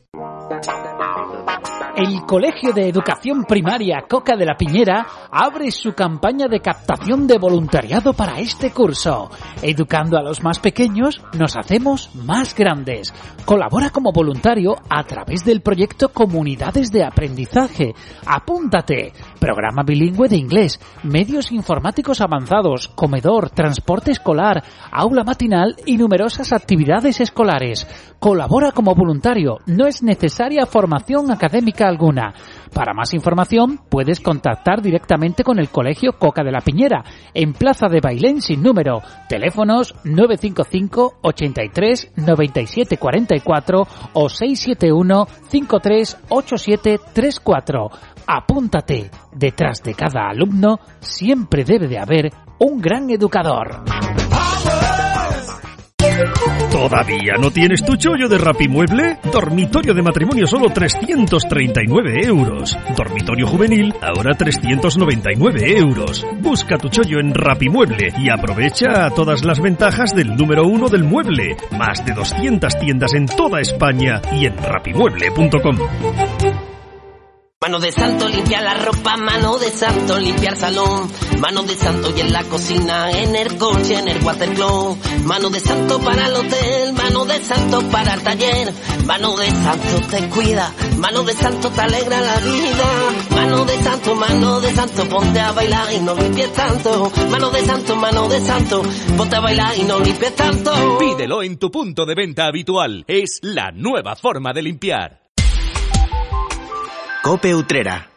El Colegio de Educación Primaria Coca de la Piñera abre su campaña de captación de voluntariado para este curso. Educando a los más pequeños, nos hacemos más grandes. Colabora como voluntario a través del proyecto Comunidades de Aprendizaje. Apúntate. Programa bilingüe de inglés, medios informáticos avanzados, comedor, transporte escolar, aula matinal y numerosas actividades escolares. Colabora como voluntario. No es necesaria formación académica alguna. Para más información puedes contactar directamente con el Colegio Coca de la Piñera en Plaza de Bailén sin número, teléfonos 955 83 97 44 o 671 53 87 34. Apúntate, detrás de cada alumno siempre debe de haber un gran educador. ¿Todavía no tienes tu chollo de Rapimueble? Dormitorio de matrimonio solo 339 euros. Dormitorio juvenil ahora 399 euros. Busca tu chollo en Rapimueble y aprovecha todas las ventajas del número uno del mueble. Más de 200 tiendas en toda España y en rapimueble.com. Mano de santo limpia la ropa, mano de santo limpia el salón, mano de santo y en la cocina, en el coche, en el watercloak, mano de santo para el hotel, mano de santo para el taller, mano de santo te cuida, mano de santo te alegra la vida, mano de santo, mano de santo, ponte a bailar y no limpies tanto, mano de santo, mano de santo, ponte a bailar y no limpies tanto. Pídelo en tu punto de venta habitual, es la nueva forma de limpiar. Cope Utrera.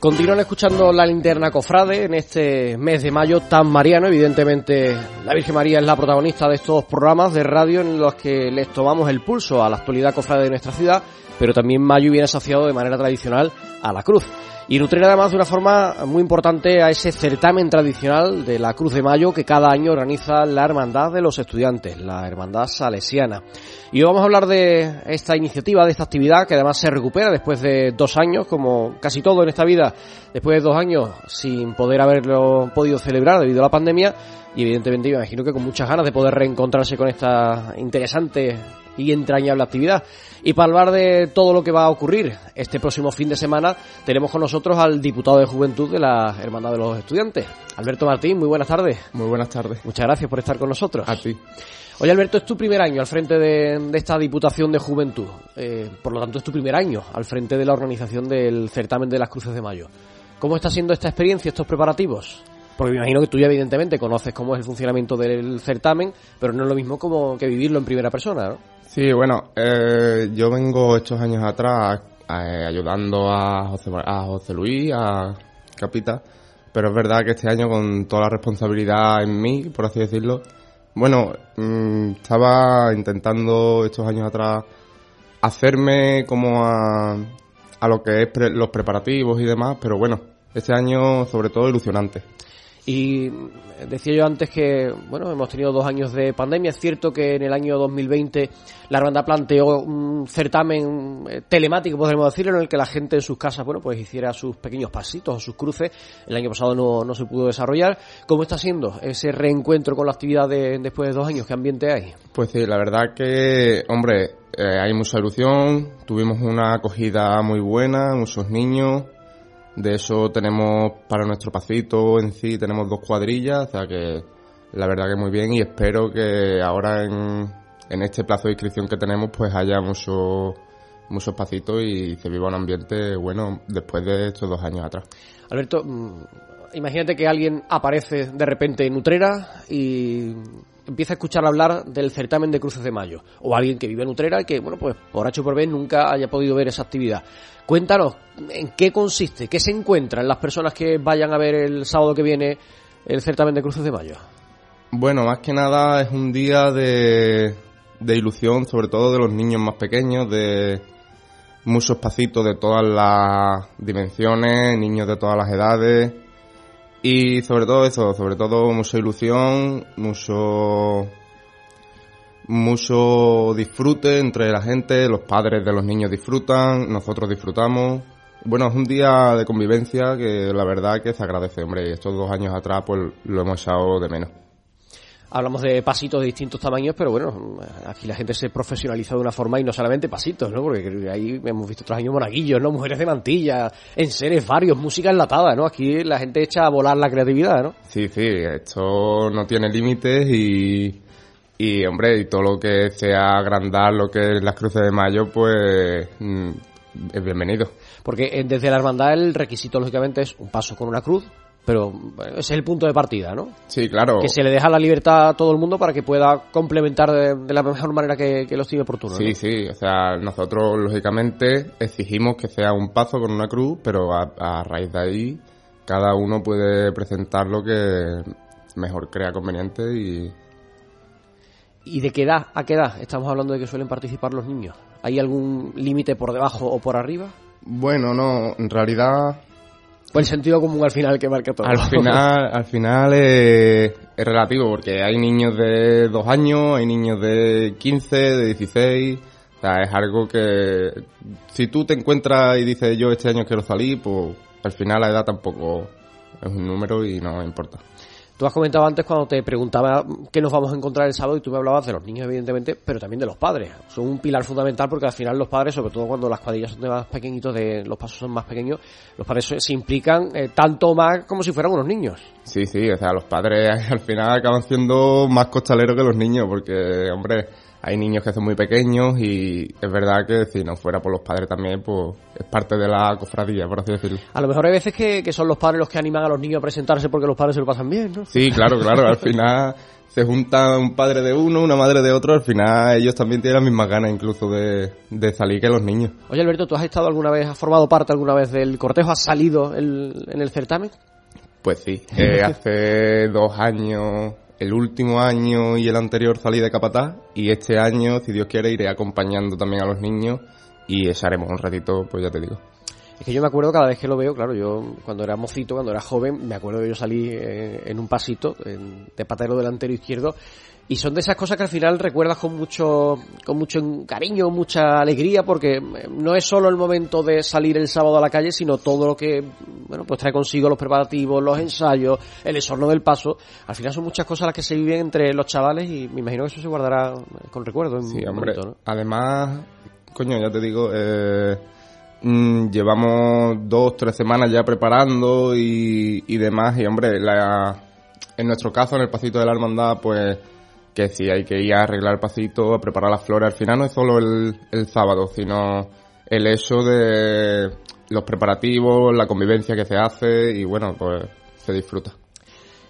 Continúan escuchando la linterna cofrade en este mes de mayo tan mariano. Evidentemente, la Virgen María es la protagonista de estos programas de radio en los que les tomamos el pulso a la actualidad cofrade de nuestra ciudad, pero también mayo viene asociado de manera tradicional a la cruz. Y nutre además de una forma muy importante a ese certamen tradicional de la Cruz de Mayo que cada año organiza la Hermandad de los Estudiantes, la Hermandad Salesiana. Y hoy vamos a hablar de esta iniciativa, de esta actividad que además se recupera después de dos años, como casi todo en esta vida, después de dos años sin poder haberlo podido celebrar debido a la pandemia. Y evidentemente me imagino que con muchas ganas de poder reencontrarse con esta interesante y entrañable actividad. Y para hablar de todo lo que va a ocurrir este próximo fin de semana, tenemos con nosotros al diputado de Juventud de la Hermandad de los Estudiantes, Alberto Martín. Muy buenas tardes. Muy buenas tardes. Muchas gracias por estar con nosotros. A ti. Oye, Alberto, es tu primer año al frente de, esta Diputación de Juventud. Eh, por lo tanto, es tu primer año al frente de la organización del certamen de las Cruces de Mayo. ¿Cómo está siendo esta experiencia, estos preparativos? Porque me imagino que tú ya evidentemente conoces cómo es el funcionamiento del certamen, pero no es lo mismo como que vivirlo en primera persona, ¿no? Sí, bueno, eh, yo vengo estos años atrás eh, ayudando a José, a José Luis, a Capita, pero es verdad que este año con toda la responsabilidad en mí, por así decirlo, bueno, mm, estaba intentando estos años atrás hacerme como a, a lo que es los preparativos y demás, pero bueno, este año sobre todo ilusionante. Y decía yo antes que, bueno, hemos tenido dos años de pandemia. Es cierto que en el año 2020 la hermandad planteó un certamen eh, telemático, podríamos decirlo, en el que la gente en sus casas, bueno, pues hiciera sus pequeños pasitos o sus cruces. El año pasado no, no se pudo desarrollar. ¿Cómo está siendo ese reencuentro con la actividad de, después de dos años? ¿Qué ambiente hay? Pues sí, la verdad que, hombre, eh, hay mucha ilusión. Tuvimos una acogida muy buena, muchos niños de eso tenemos para nuestro pasito en sí, tenemos dos cuadrillas, o sea que la verdad que muy bien y espero que ahora en, en este plazo de inscripción que tenemos pues haya muchos muchos pasitos y se viva un ambiente bueno después de estos dos años atrás. Alberto, mm, imagínate que alguien aparece de repente en Utrera y empieza a escuchar hablar del certamen de cruces de mayo, o alguien que vive en Utrera y que, bueno, pues por H por B nunca haya podido ver esa actividad. Cuéntanos, ¿en qué consiste? ¿Qué se encuentran las personas que vayan a ver el sábado que viene el certamen de cruces de mayo? Bueno, más que nada es un día de, de ilusión, sobre todo de los niños más pequeños, de muchos pasitos de todas las dimensiones, niños de todas las edades y sobre todo eso, sobre todo mucha ilusión, mucho mucho disfrute entre la gente, los padres de los niños disfrutan, nosotros disfrutamos. Bueno, es un día de convivencia que la verdad que se agradece, hombre, estos dos años atrás pues lo hemos echado de menos. Hablamos de pasitos de distintos tamaños, pero bueno, aquí la gente se profesionaliza de una forma y no solamente pasitos, ¿no? Porque ahí hemos visto otros años monaguillos, ¿no? Mujeres de mantilla, en seres varios, música enlatada, ¿no? Aquí la gente echa a volar la creatividad, ¿no? Sí, sí, esto no tiene límites y, y hombre, y todo lo que sea agrandar lo que es las cruces de mayo, pues mm, es bienvenido. Porque eh, desde la hermandad el requisito, lógicamente, es un paso con una cruz, pero ese es el punto de partida, ¿no? Sí, claro. Que se le deja la libertad a todo el mundo para que pueda complementar de, la mejor manera que, que lo estime oportuno. Sí, sí, o sea, nosotros lógicamente exigimos que sea un paso con una cruz, pero a, a raíz de ahí cada uno puede presentar lo que mejor crea conveniente y... ¿Y de qué edad a qué edad estamos hablando de que suelen participar los niños? ¿Hay algún límite por debajo o por arriba? Bueno, no, en realidad o el sentido común al final que marca todo. Al final, al final es, es, relativo, porque hay niños de dos años, hay niños de 15, de 16. O sea, es algo que si tú te encuentras y dices yo este año quiero salir, pues al final la edad tampoco es un número y no importa. Tú has comentado antes cuando te preguntaba qué nos vamos a encontrar el sábado y tú me hablabas de los niños, evidentemente, pero también de los padres. Son un pilar fundamental porque al final los padres, sobre todo cuando las cuadrillas son de más pequeñitos, de los pasos son más pequeños, los padres se implican eh, tanto más como si fueran unos niños. Sí, sí, o sea, los padres (laughs) al final acaban siendo más costaleros que los niños porque, hombre, hay niños que son muy pequeños y es verdad que si no fuera por los padres también, pues es parte de la cofradía, por así decirlo. A lo mejor hay veces que, son los padres los que animan a los niños a presentarse porque los padres se lo pasan bien, ¿no? Sí, claro, claro, al final se junta un padre de uno, una madre de otro, al final ellos también tienen las mismas ganas incluso de, salir que los niños. Oye Alberto, ¿tú has estado alguna vez, has formado parte alguna vez del cortejo? ¿Has salido en el certamen? Pues sí, eh, (laughs) hace dos años el último año y el anterior salí de Capataz y este año, si Dios quiere, iré acompañando también a los niños y echaremos un ratito, pues ya te digo. Es que yo me acuerdo cada vez que lo veo, claro, yo cuando era mocito, cuando era joven, me acuerdo que yo salí eh, en un pasito de patero delantero izquierdo y son de esas cosas que al final recuerdas con mucho con mucho cariño, mucha alegría porque eh, no es solo el momento de salir el sábado a la calle, sino todo lo que bueno, pues trae consigo los preparativos, los ensayos, el esorno del paso. Al final son muchas cosas las que se viven entre los chavales y me imagino que eso se guardará con recuerdo en sí, hombre. Además, coño, ya te digo, eh Mm, llevamos dos, tres semanas ya preparando y, y demás. Y hombre, la, en nuestro caso, en el pasito de la hermandad, pues que si hay que ir a arreglar el pasito, a preparar las flores. Al final no es solo el, el sábado, sino el hecho de los preparativos, la convivencia que se hace y bueno, pues se disfruta.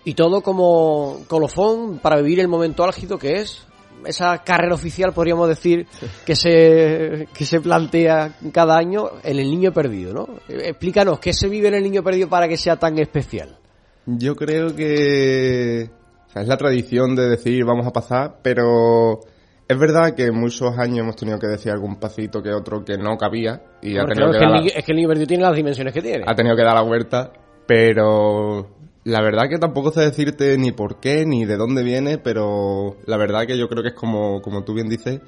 Y todo como colofón para vivir el momento álgido que es esa carrera oficial, podríamos decir, que se, que se plantea cada año en el niño perdido, ¿no? Explícanos, ¿qué se vive en el niño perdido para que sea tan especial? Yo creo que es la tradición de decir vamos a pasar, pero es verdad que muchos años hemos tenido que decir algún pasito que otro que no cabía y ha tenido que, es que el niño perdido tiene las dimensiones que tiene. Ha tenido que dar la vuelta, pero la verdad que tampoco sé decirte ni por qué ni de dónde viene, pero la verdad que yo creo que es como, como tú bien dices,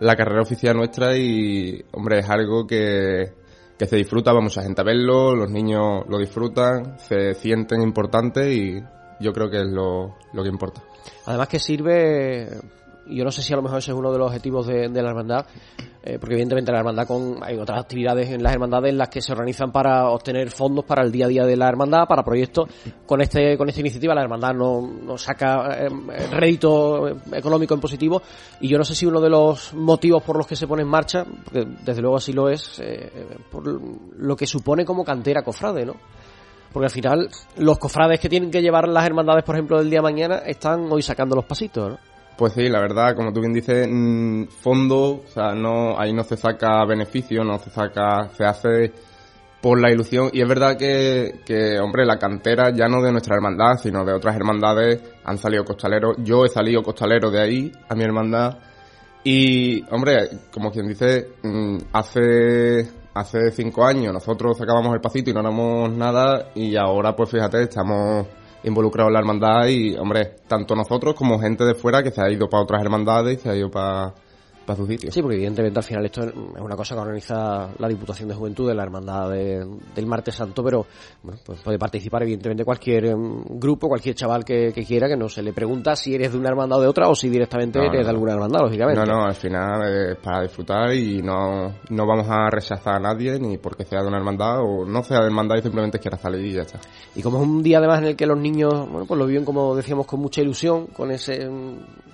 la carrera oficial nuestra y, hombre, es algo que, que se disfruta, va mucha gente a verlo, los niños lo disfrutan, se sienten importantes y yo creo que es lo, lo que importa. Además que sirve yo no sé si a lo mejor ese es uno de los objetivos de, la hermandad, eh, porque evidentemente la hermandad con, hay otras actividades en las hermandades en las que se organizan para obtener fondos para el día a día de la hermandad, para proyectos. Con este, con esta iniciativa la hermandad no, saca eh, rédito económico en positivo y yo no sé si uno de los motivos por los que se pone en marcha, porque desde luego así lo es, eh, por lo que supone como cantera cofrade, ¿no? Porque al final los cofrades que tienen que llevar las hermandades, por ejemplo, del día de mañana, están hoy sacando los pasitos, ¿no? Pues sí, la verdad, como tú bien dices, mm, fondo, o sea, no, ahí no se saca beneficio, no se saca, se hace por la ilusión. Y es verdad que, que, hombre, la cantera ya no de nuestra hermandad, sino de otras hermandades han salido costaleros. Yo he salido costalero de ahí, a mi hermandad. Y, hombre, como quien dice, mm, hace, hace cinco años nosotros sacábamos el pasito y no éramos nada. Y ahora, pues fíjate, estamos involucrados en la hermandad y, hombre, tanto nosotros como gente de fuera que se ha ido para otras hermandades y se ha ido para para su sitio. Sí, porque evidentemente al final esto es una cosa que organiza la Diputación de Juventud de la Hermandad del Martes Santo, pero bueno, pues puede participar evidentemente cualquier em, grupo, cualquier chaval que, quiera, que no se le pregunta si eres de una hermandad o de otra o si directamente eres de alguna hermandad, lógicamente. No, no, al final es para disfrutar y no, no vamos a rechazar a nadie ni porque sea de una hermandad o no sea de hermandad y simplemente quiera salir y ya está. Y como es un día además en el que los niños, bueno, pues lo viven como decíamos con mucha ilusión, con ese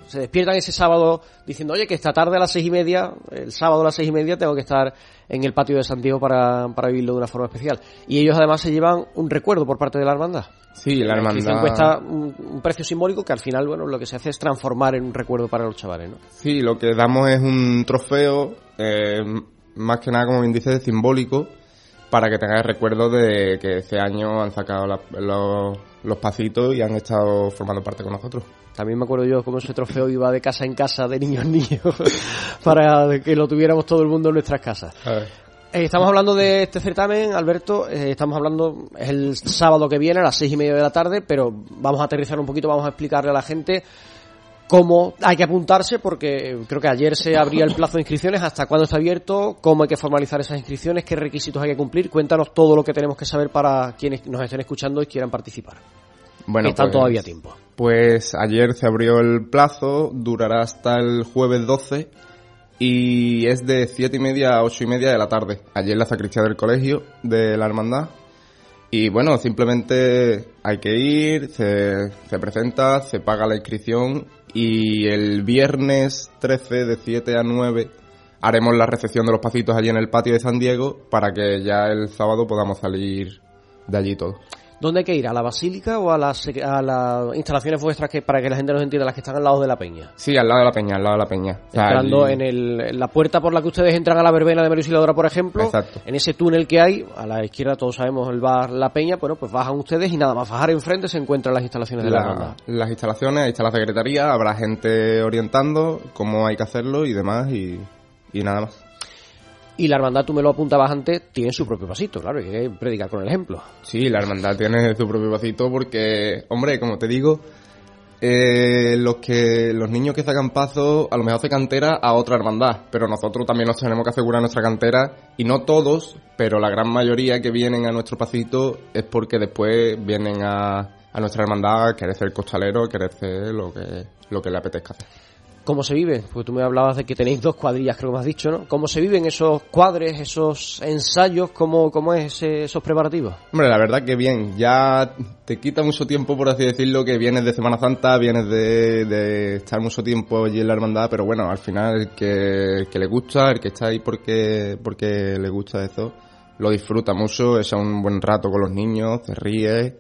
se despiertan ese sábado diciendo, oye, que esta tarde a las seis y media, el sábado a las seis y media, tengo que estar en el patio de Santiago para, para vivirlo de una forma especial. Y ellos además se llevan un recuerdo por parte de la hermandad. Sí, la hermandad. cuesta un, precio simbólico que al final, bueno, lo que se hace es transformar en un recuerdo para los chavales, ¿no? Sí, lo que damos es un trofeo, eh, más que nada, como bien dice, simbólico, para que tengáis recuerdo de que ese año han sacado los, los pasitos y han estado formando parte con nosotros. También me acuerdo yo cómo ese trofeo iba de casa en casa, de niños en niños, (laughs) para que lo tuviéramos todo el mundo en nuestras casas. Eh, estamos hablando de este certamen, Alberto. Eh, estamos hablando, es el sábado que viene a las seis y media de la tarde, pero vamos a aterrizar un poquito, vamos a explicarle a la gente cómo hay que apuntarse, porque creo que ayer se abría el plazo de inscripciones, hasta cuándo está abierto, cómo hay que formalizar esas inscripciones, qué requisitos hay que cumplir. Cuéntanos todo lo que tenemos que saber para quienes nos estén escuchando y quieran participar. Bueno, Está pues, todavía tiempo. Pues ayer se abrió el plazo, durará hasta el jueves 12 y es de 7 y media a 8 y media de la tarde. Ayer en la sacristía del colegio de la hermandad. Y bueno, simplemente hay que ir, se, se presenta, se paga la inscripción y el viernes 13 de 7 a 9 haremos la recepción de los pasitos allí en el patio de San Diego para que ya el sábado podamos salir de allí todos. ¿Dónde hay que ir? ¿A la basílica o a las, a las instalaciones vuestras que para que la gente nos entienda, las que están al lado de la peña? Sí, al lado de la peña, al lado de la peña. Entrando en, el, la puerta por la que ustedes entran a la verbena de Merisiladora, por ejemplo, Exacto. en ese túnel que hay, a la izquierda todos sabemos el bar La Peña, bueno, pues bajan ustedes y nada más bajar enfrente se encuentran las instalaciones de la, banda. Las instalaciones, ahí está la secretaría, habrá gente orientando cómo hay que hacerlo y demás y, y nada más. Y la hermandad, tú me lo apuntabas antes, tiene su propio pasito, claro, hay que predicar con el ejemplo. Sí, la hermandad tiene su propio pasito porque, hombre, como te digo, eh, los que los niños que sacan paso a lo mejor se cantera a otra hermandad, pero nosotros también nos tenemos que asegurar nuestra cantera y no todos, pero la gran mayoría que vienen a nuestro pasito es porque después vienen a, a nuestra hermandad a querer ser costalero, querer ser lo que, lo que le apetezca hacer. ¿Cómo se vive? Porque tú me hablabas de que tenéis dos cuadrillas, creo que me has dicho, ¿no? ¿Cómo se viven esos cuadres, esos ensayos? ¿Cómo, cómo es ese, esos preparativos? Hombre, la verdad que bien. Ya te quita mucho tiempo, por así decirlo, que vienes de Semana Santa, vienes de, estar mucho tiempo allí en la hermandad, pero bueno, al final el que, le gusta, el que está ahí porque, porque le gusta eso, lo disfruta mucho, es un buen rato con los niños, se ríe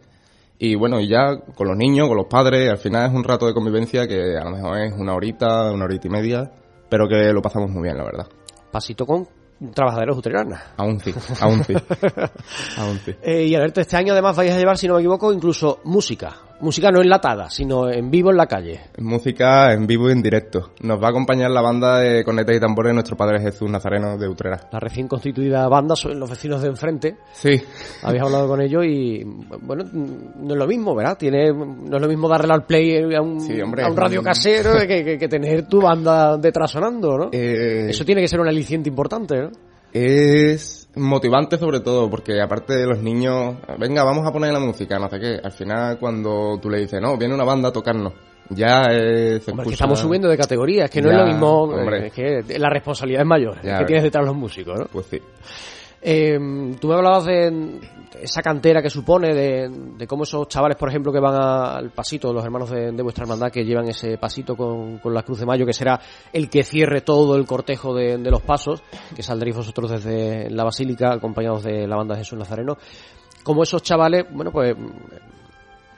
y bueno, y ya con los niños, con los padres, al final es un rato de convivencia que a lo mejor es una horita, una horita y media, pero que lo pasamos muy bien, la verdad. Pasito con trabajaderos utreranas. Aún sí, aún sí. (laughs) aún sí. Eh, y Alberto, este año además vais a llevar, si no me equivoco, incluso música. Música no enlatada, sino en vivo en la calle. Música en vivo y en directo. Nos va a acompañar la banda de Cornetas y Tambores de nuestro Padre Jesús Nazareno de Utrera. La recién constituida banda son los vecinos de enfrente. Sí. Habéis hablado con ellos y, bueno, no es lo mismo, ¿verdad? Tiene, no es lo mismo darle al play a un, Sí, hombre. a un radio casero que, que- que tener tu banda detrás sonando, ¿no? (laughs) Eh, Eso tiene que ser un aliciente importante, ¿no? Es motivante sobre todo, porque aparte de los niños, venga, vamos a poner la música, no sé qué. Al final, cuando tú le dices, no, viene una banda a tocarnos, ya eh, se Hombre, es escucha- que estamos subiendo de categoría, es que no es lo mismo, hombre. es que la responsabilidad es mayor, Ya, es que tienes detrás los músicos, ¿no? Pues sí. Eh, tú me hablabas de esa cantera que supone, de, de cómo esos chavales, por ejemplo, que van al pasito, los hermanos de, de vuestra hermandad, que llevan ese pasito con, con la Cruz de Mayo, que será el que cierre todo el cortejo de, de los pasos, que saldréis vosotros desde la Basílica, acompañados de la banda de Jesús Nazareno, como esos chavales, bueno, pues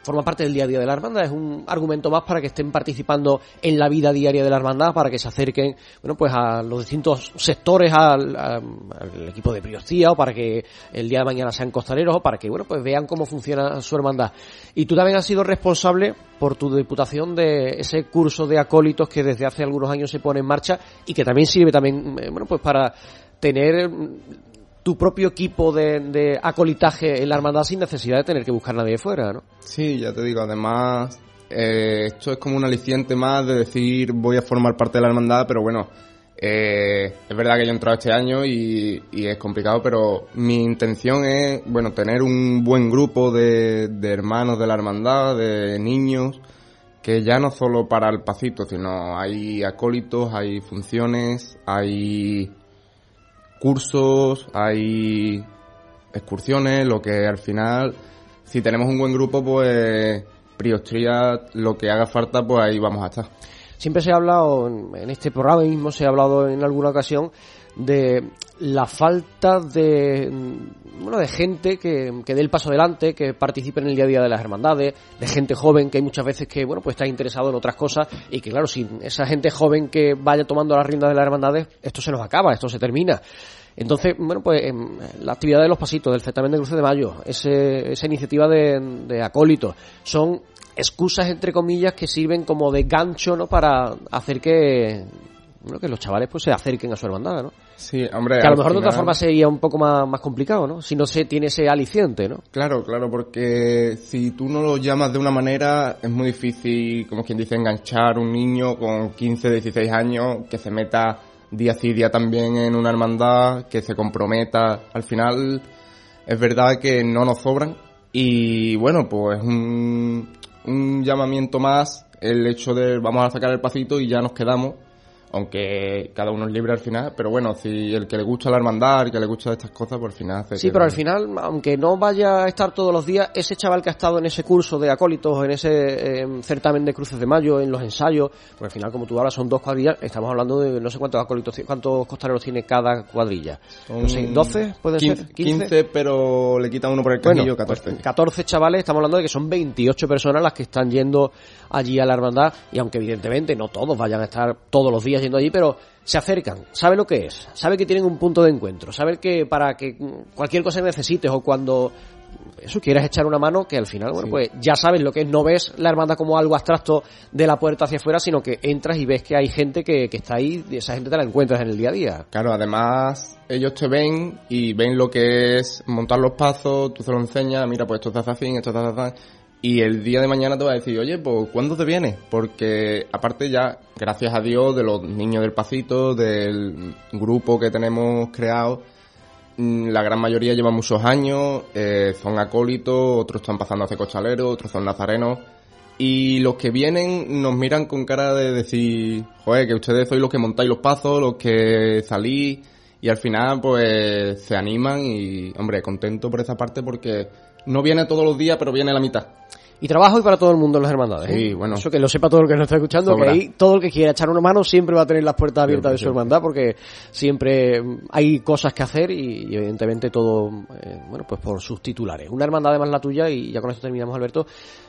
forma parte del día a día de la hermandad, es un argumento más para que estén participando en la vida diaria de la hermandad, para que se acerquen, bueno, pues a los distintos sectores, al, al equipo de priostía, o para que el día de mañana sean costaleros, o para que, bueno, pues vean cómo funciona su hermandad. Y tú también has sido responsable por tu diputación de ese curso de acólitos que desde hace algunos años se pone en marcha y que también sirve también, eh, bueno, pues para tener tu propio equipo de, acolitaje en la hermandad sin necesidad de tener que buscar a nadie fuera, ¿no? Sí, ya te digo, además eh, esto es como un aliciente más de decir voy a formar parte de la hermandad, pero bueno, eh, es verdad que yo he entrado este año y, es complicado, pero mi intención es, bueno, tener un buen grupo de, de hermanos de la hermandad, de niños, que ya no solo para el pasito, sino hay acólitos, hay funciones, hay cursos, hay excursiones, lo que al final, si tenemos un buen grupo, pues Priostría, lo que haga falta, pues ahí vamos a estar. Siempre se ha hablado, en este programa mismo se ha hablado en alguna ocasión, de la falta de bueno de gente que, que dé el paso adelante, que participe en el día a día de las hermandades, de gente joven que hay muchas veces que bueno pues está interesado en otras cosas y que claro sin esa gente joven que vaya tomando las riendas de las hermandades esto se nos acaba, esto se termina. Entonces, bueno, pues em, la actividad de los pasitos, del certamen de Cruce de Mayo, ese, esa iniciativa de, de acólitos, son excusas entre comillas que sirven como de gancho, ¿no? Para hacer que, bueno, que los chavales pues se acerquen a su hermandad, ¿no? Sí, hombre. Que a lo mejor de otra forma sería un poco más, más complicado, ¿no? Si no se tiene ese aliciente, ¿no? Claro, claro, porque si tú no lo llamas de una manera, es muy difícil, como quien dice, enganchar un niño con 15, 16 años que se meta día sí día también en una hermandad, que se comprometa. Al final, es verdad que no nos sobran. Y bueno, pues un, un llamamiento más el hecho de vamos a sacar el pasito y ya nos quedamos aunque cada uno es libre al final, pero bueno, si el que le gusta la hermandad, el que le gusta estas cosas, pues al final hace Sí, pero al final, aunque no vaya a estar todos los días, ese chaval que ha estado en ese curso de acólitos, en ese em, certamen de cruces de mayo, en los ensayos, pues al final, como tú hablas, son dos cuadrillas, estamos hablando de no sé cuántos acólitos, cuántos costaleros tiene cada cuadrilla. no sé, ¿12 puede ser? 15, pero le quitan uno por el camino 14. 14 chavales, estamos hablando de que son 28 personas las que están yendo allí a la hermandad, y aunque evidentemente no todos vayan a estar todos los días allí, pero se acercan, sabe lo que es, sabe que tienen un punto de encuentro, sabe que para que cualquier cosa que necesites o cuando eso quieras echar una mano, que al final, bueno, pues ya sabes lo que es, no ves la hermandad como algo abstracto de la puerta hacia afuera, sino que entras y ves que hay gente que, que está ahí y esa gente te la encuentras en el día a día. Claro, además ellos te ven y ven lo que es montar los pasos, tú se lo enseñas, mira, pues esto está hace esto y el día de mañana te va a decir, oye, pues ¿cuándo te vienes? Porque aparte ya, gracias a Dios, de los niños del pasito, del grupo que tenemos creado, mm, la gran mayoría lleva muchos años, eh, son acólitos, otros están pasando a ser cochaleros, otros son nazarenos. Y los que vienen nos miran con cara de decir, joder, que ustedes sois los que montáis los pasos, los que salís, y al final pues se animan y, hombre, contento por esa parte porque no viene todos los días, pero viene la mitad. Y trabajo y para todo el mundo en las hermandades. Sí, ¿eh? bueno. Eso que lo sepa todo el que nos está escuchando, que ahí todo el que quiera echar una mano siempre va a tener las puertas abiertas de su hermandad, porque siempre hay cosas que hacer y, evidentemente todo, eh, bueno, pues por sus titulares. Una hermandad además la tuya, y ya con esto terminamos, Alberto,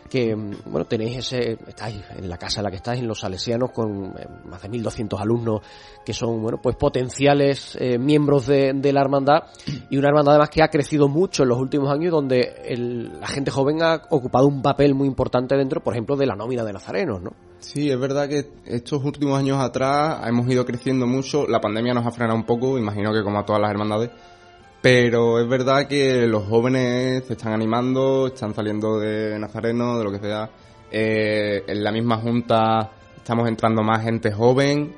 que, bueno, tenéis ese, estáis en la casa en la que estáis, en los salesianos, con eh, más de 1.200 alumnos que son, bueno, pues potenciales miembros de, la hermandad, y una hermandad además que ha crecido mucho en los últimos años, donde la gente joven ha ocupado un papel muy importante dentro, por ejemplo, de la nómina de nazarenos, ¿no? Sí, es verdad que estos últimos años atrás hemos ido creciendo mucho, la pandemia nos ha frenado un poco, imagino que como a todas las hermandades, pero es verdad que los jóvenes se están animando, están saliendo de Nazareno, de lo que sea. Eh, en la misma junta estamos entrando más gente joven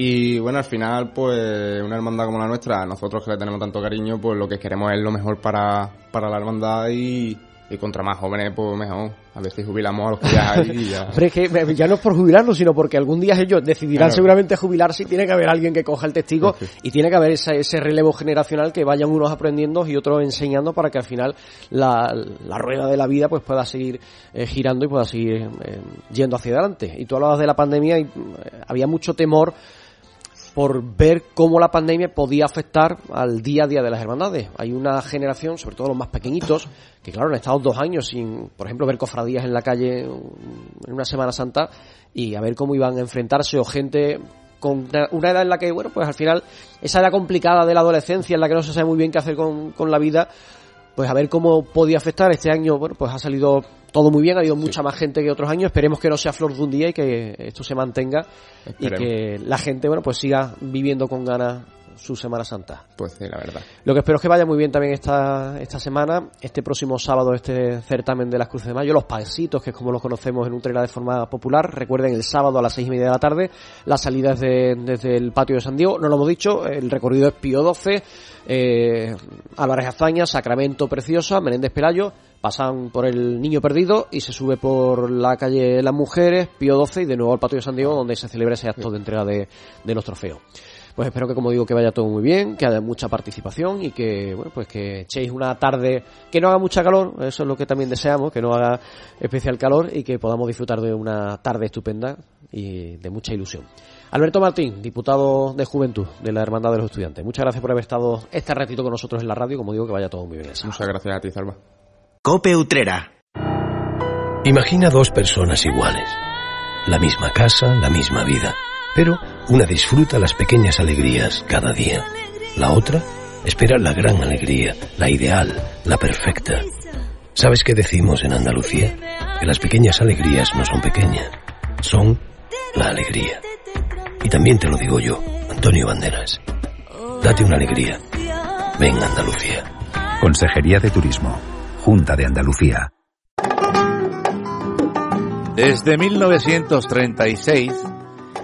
y bueno, al final, pues una hermandad como la nuestra, nosotros que le tenemos tanto cariño, pues lo que queremos es lo mejor para, para la hermandad y, y contra más jóvenes, pues mejor. A ver si jubilamos a los que ya hay y ya. Pero es que ya no es por jubilarnos, sino porque algún día ellos decidirán seguramente jubilarse y tiene que haber alguien que coja el testigo y tiene que haber ese, ese, relevo generacional que vayan unos aprendiendo y otros enseñando para que al final la, la rueda de la vida pues pueda seguir eh, girando y pueda seguir eh, yendo hacia adelante. Y tú hablabas de la pandemia y eh, había mucho temor por ver cómo la pandemia podía afectar al día a día de las hermandades. Hay una generación, sobre todo los más pequeñitos, que claro, han estado dos años sin, por ejemplo, ver cofradías en la calle en una Semana Santa y a ver cómo iban a enfrentarse o gente con una edad en la que, bueno, pues al final esa edad complicada de la adolescencia en la que no se sabe muy bien qué hacer con, con la vida, pues a ver cómo podía afectar. Este año, bueno, pues ha salido todo muy bien, ha habido mucha más gente que otros años. Esperemos que no sea flor de un día y que esto se mantenga y que la gente, bueno, pues siga viviendo con ganas su Semana Santa. Pues sí, la verdad. Lo que espero es que vaya muy bien también esta, esta semana, este próximo sábado, este certamen de las Cruces de Mayo, los pasitos, que es como los conocemos en Utrera de forma popular. Recuerden, el sábado a las seis y media de la tarde, las salidas de, desde el patio de San Diego. No lo hemos dicho, el recorrido es Pío 12, eh, Álvarez Azaña, Sacramento Preciosa, Menéndez Pelayo, pasan por el Niño Perdido y se sube por la calle Las Mujeres, Pío 12 y de nuevo al patio de San Diego donde se celebra ese acto de entrega de, de los trofeos pues espero que como digo que vaya todo muy bien, que haya mucha participación y que bueno pues que echéis una tarde que no haga mucha calor, eso es lo que también deseamos, que no haga especial calor y que podamos disfrutar de una tarde estupenda y de mucha ilusión. Alberto Martín, diputado de Juventud de la Hermandad de los Estudiantes. Muchas gracias por haber estado este ratito con nosotros en la radio, como digo que vaya todo muy bien. Muchas gracias a ti, Salva. Cope Utrera. Imagina dos personas iguales, la misma casa, la misma vida pero una disfruta las pequeñas alegrías cada día. La otra espera la gran alegría, la ideal, la perfecta. ¿Sabes qué decimos en Andalucía? Que las pequeñas alegrías no son pequeñas, son la alegría. Y también te lo digo yo, Antonio Banderas. Date una alegría. Ven Andalucía. Consejería de Turismo. Junta de Andalucía. Desde 1936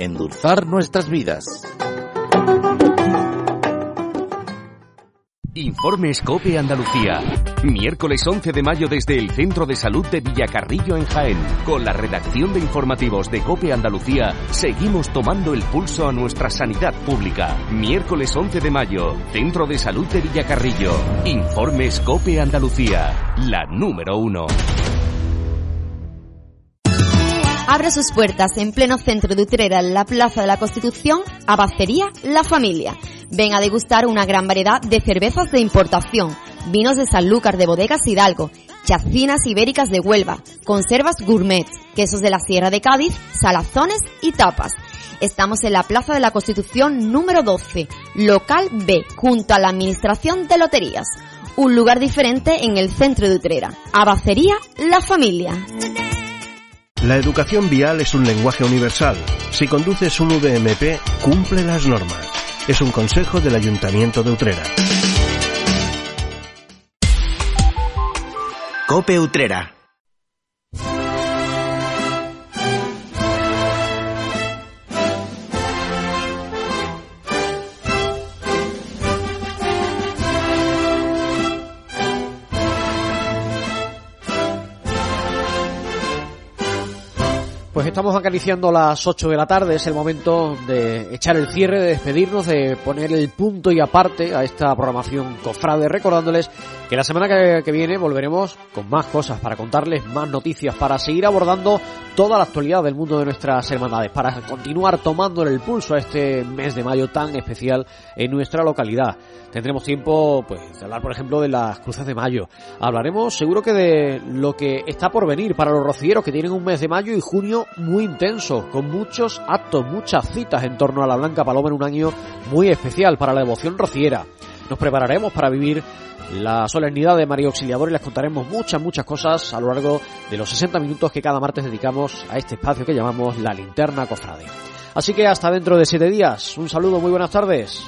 endulzar nuestras vidas. Informes COPE Andalucía. Miércoles 11 de mayo desde el Centro de Salud de Villacarrillo en Jaén. Con la redacción de informativos de COPE Andalucía, seguimos tomando el pulso a nuestra sanidad pública. Miércoles 11 de mayo, Centro de Salud de Villacarrillo. Informes COPE Andalucía, la número uno abre sus puertas en pleno centro de Utrera, en la Plaza de la Constitución, Abacería La Familia. Ven a degustar una gran variedad de cervezas de importación, vinos de Sanlúcar de Bodegas Hidalgo, chacinas ibéricas de Huelva, conservas gourmet, quesos de la Sierra de Cádiz, salazones y tapas. Estamos en la Plaza de la Constitución número 12, local B, junto a la Administración de Loterías. Un lugar diferente en el centro de Utrera. Abacería La Familia. La educación vial es un lenguaje universal. Si conduces un VMP, cumple las normas. Es un consejo del Ayuntamiento de Utrera. Cope Utrera Pues estamos acariciando las 8 de la tarde, es el momento de echar el cierre, de despedirnos, de poner el punto y aparte a esta programación cofrade, recordándoles que la semana que, viene volveremos con más cosas para contarles, más noticias, para seguir abordando toda la actualidad del mundo de nuestras hermandades, para continuar tomando el pulso a este mes de mayo tan especial en nuestra localidad. Tendremos tiempo pues de hablar, por ejemplo, de las cruces de mayo. Hablaremos seguro que de lo que está por venir para los rocieros que tienen un mes de mayo y junio muy intenso, con muchos actos, muchas citas en torno a la Blanca Paloma en un año muy especial para la devoción rociera. Nos prepararemos para vivir la solemnidad de María Auxiliador y les contaremos muchas, muchas cosas a lo largo de los 60 minutos que cada martes dedicamos a este espacio que llamamos la linterna cofrade. Así que hasta dentro de siete días. Un saludo, muy buenas tardes.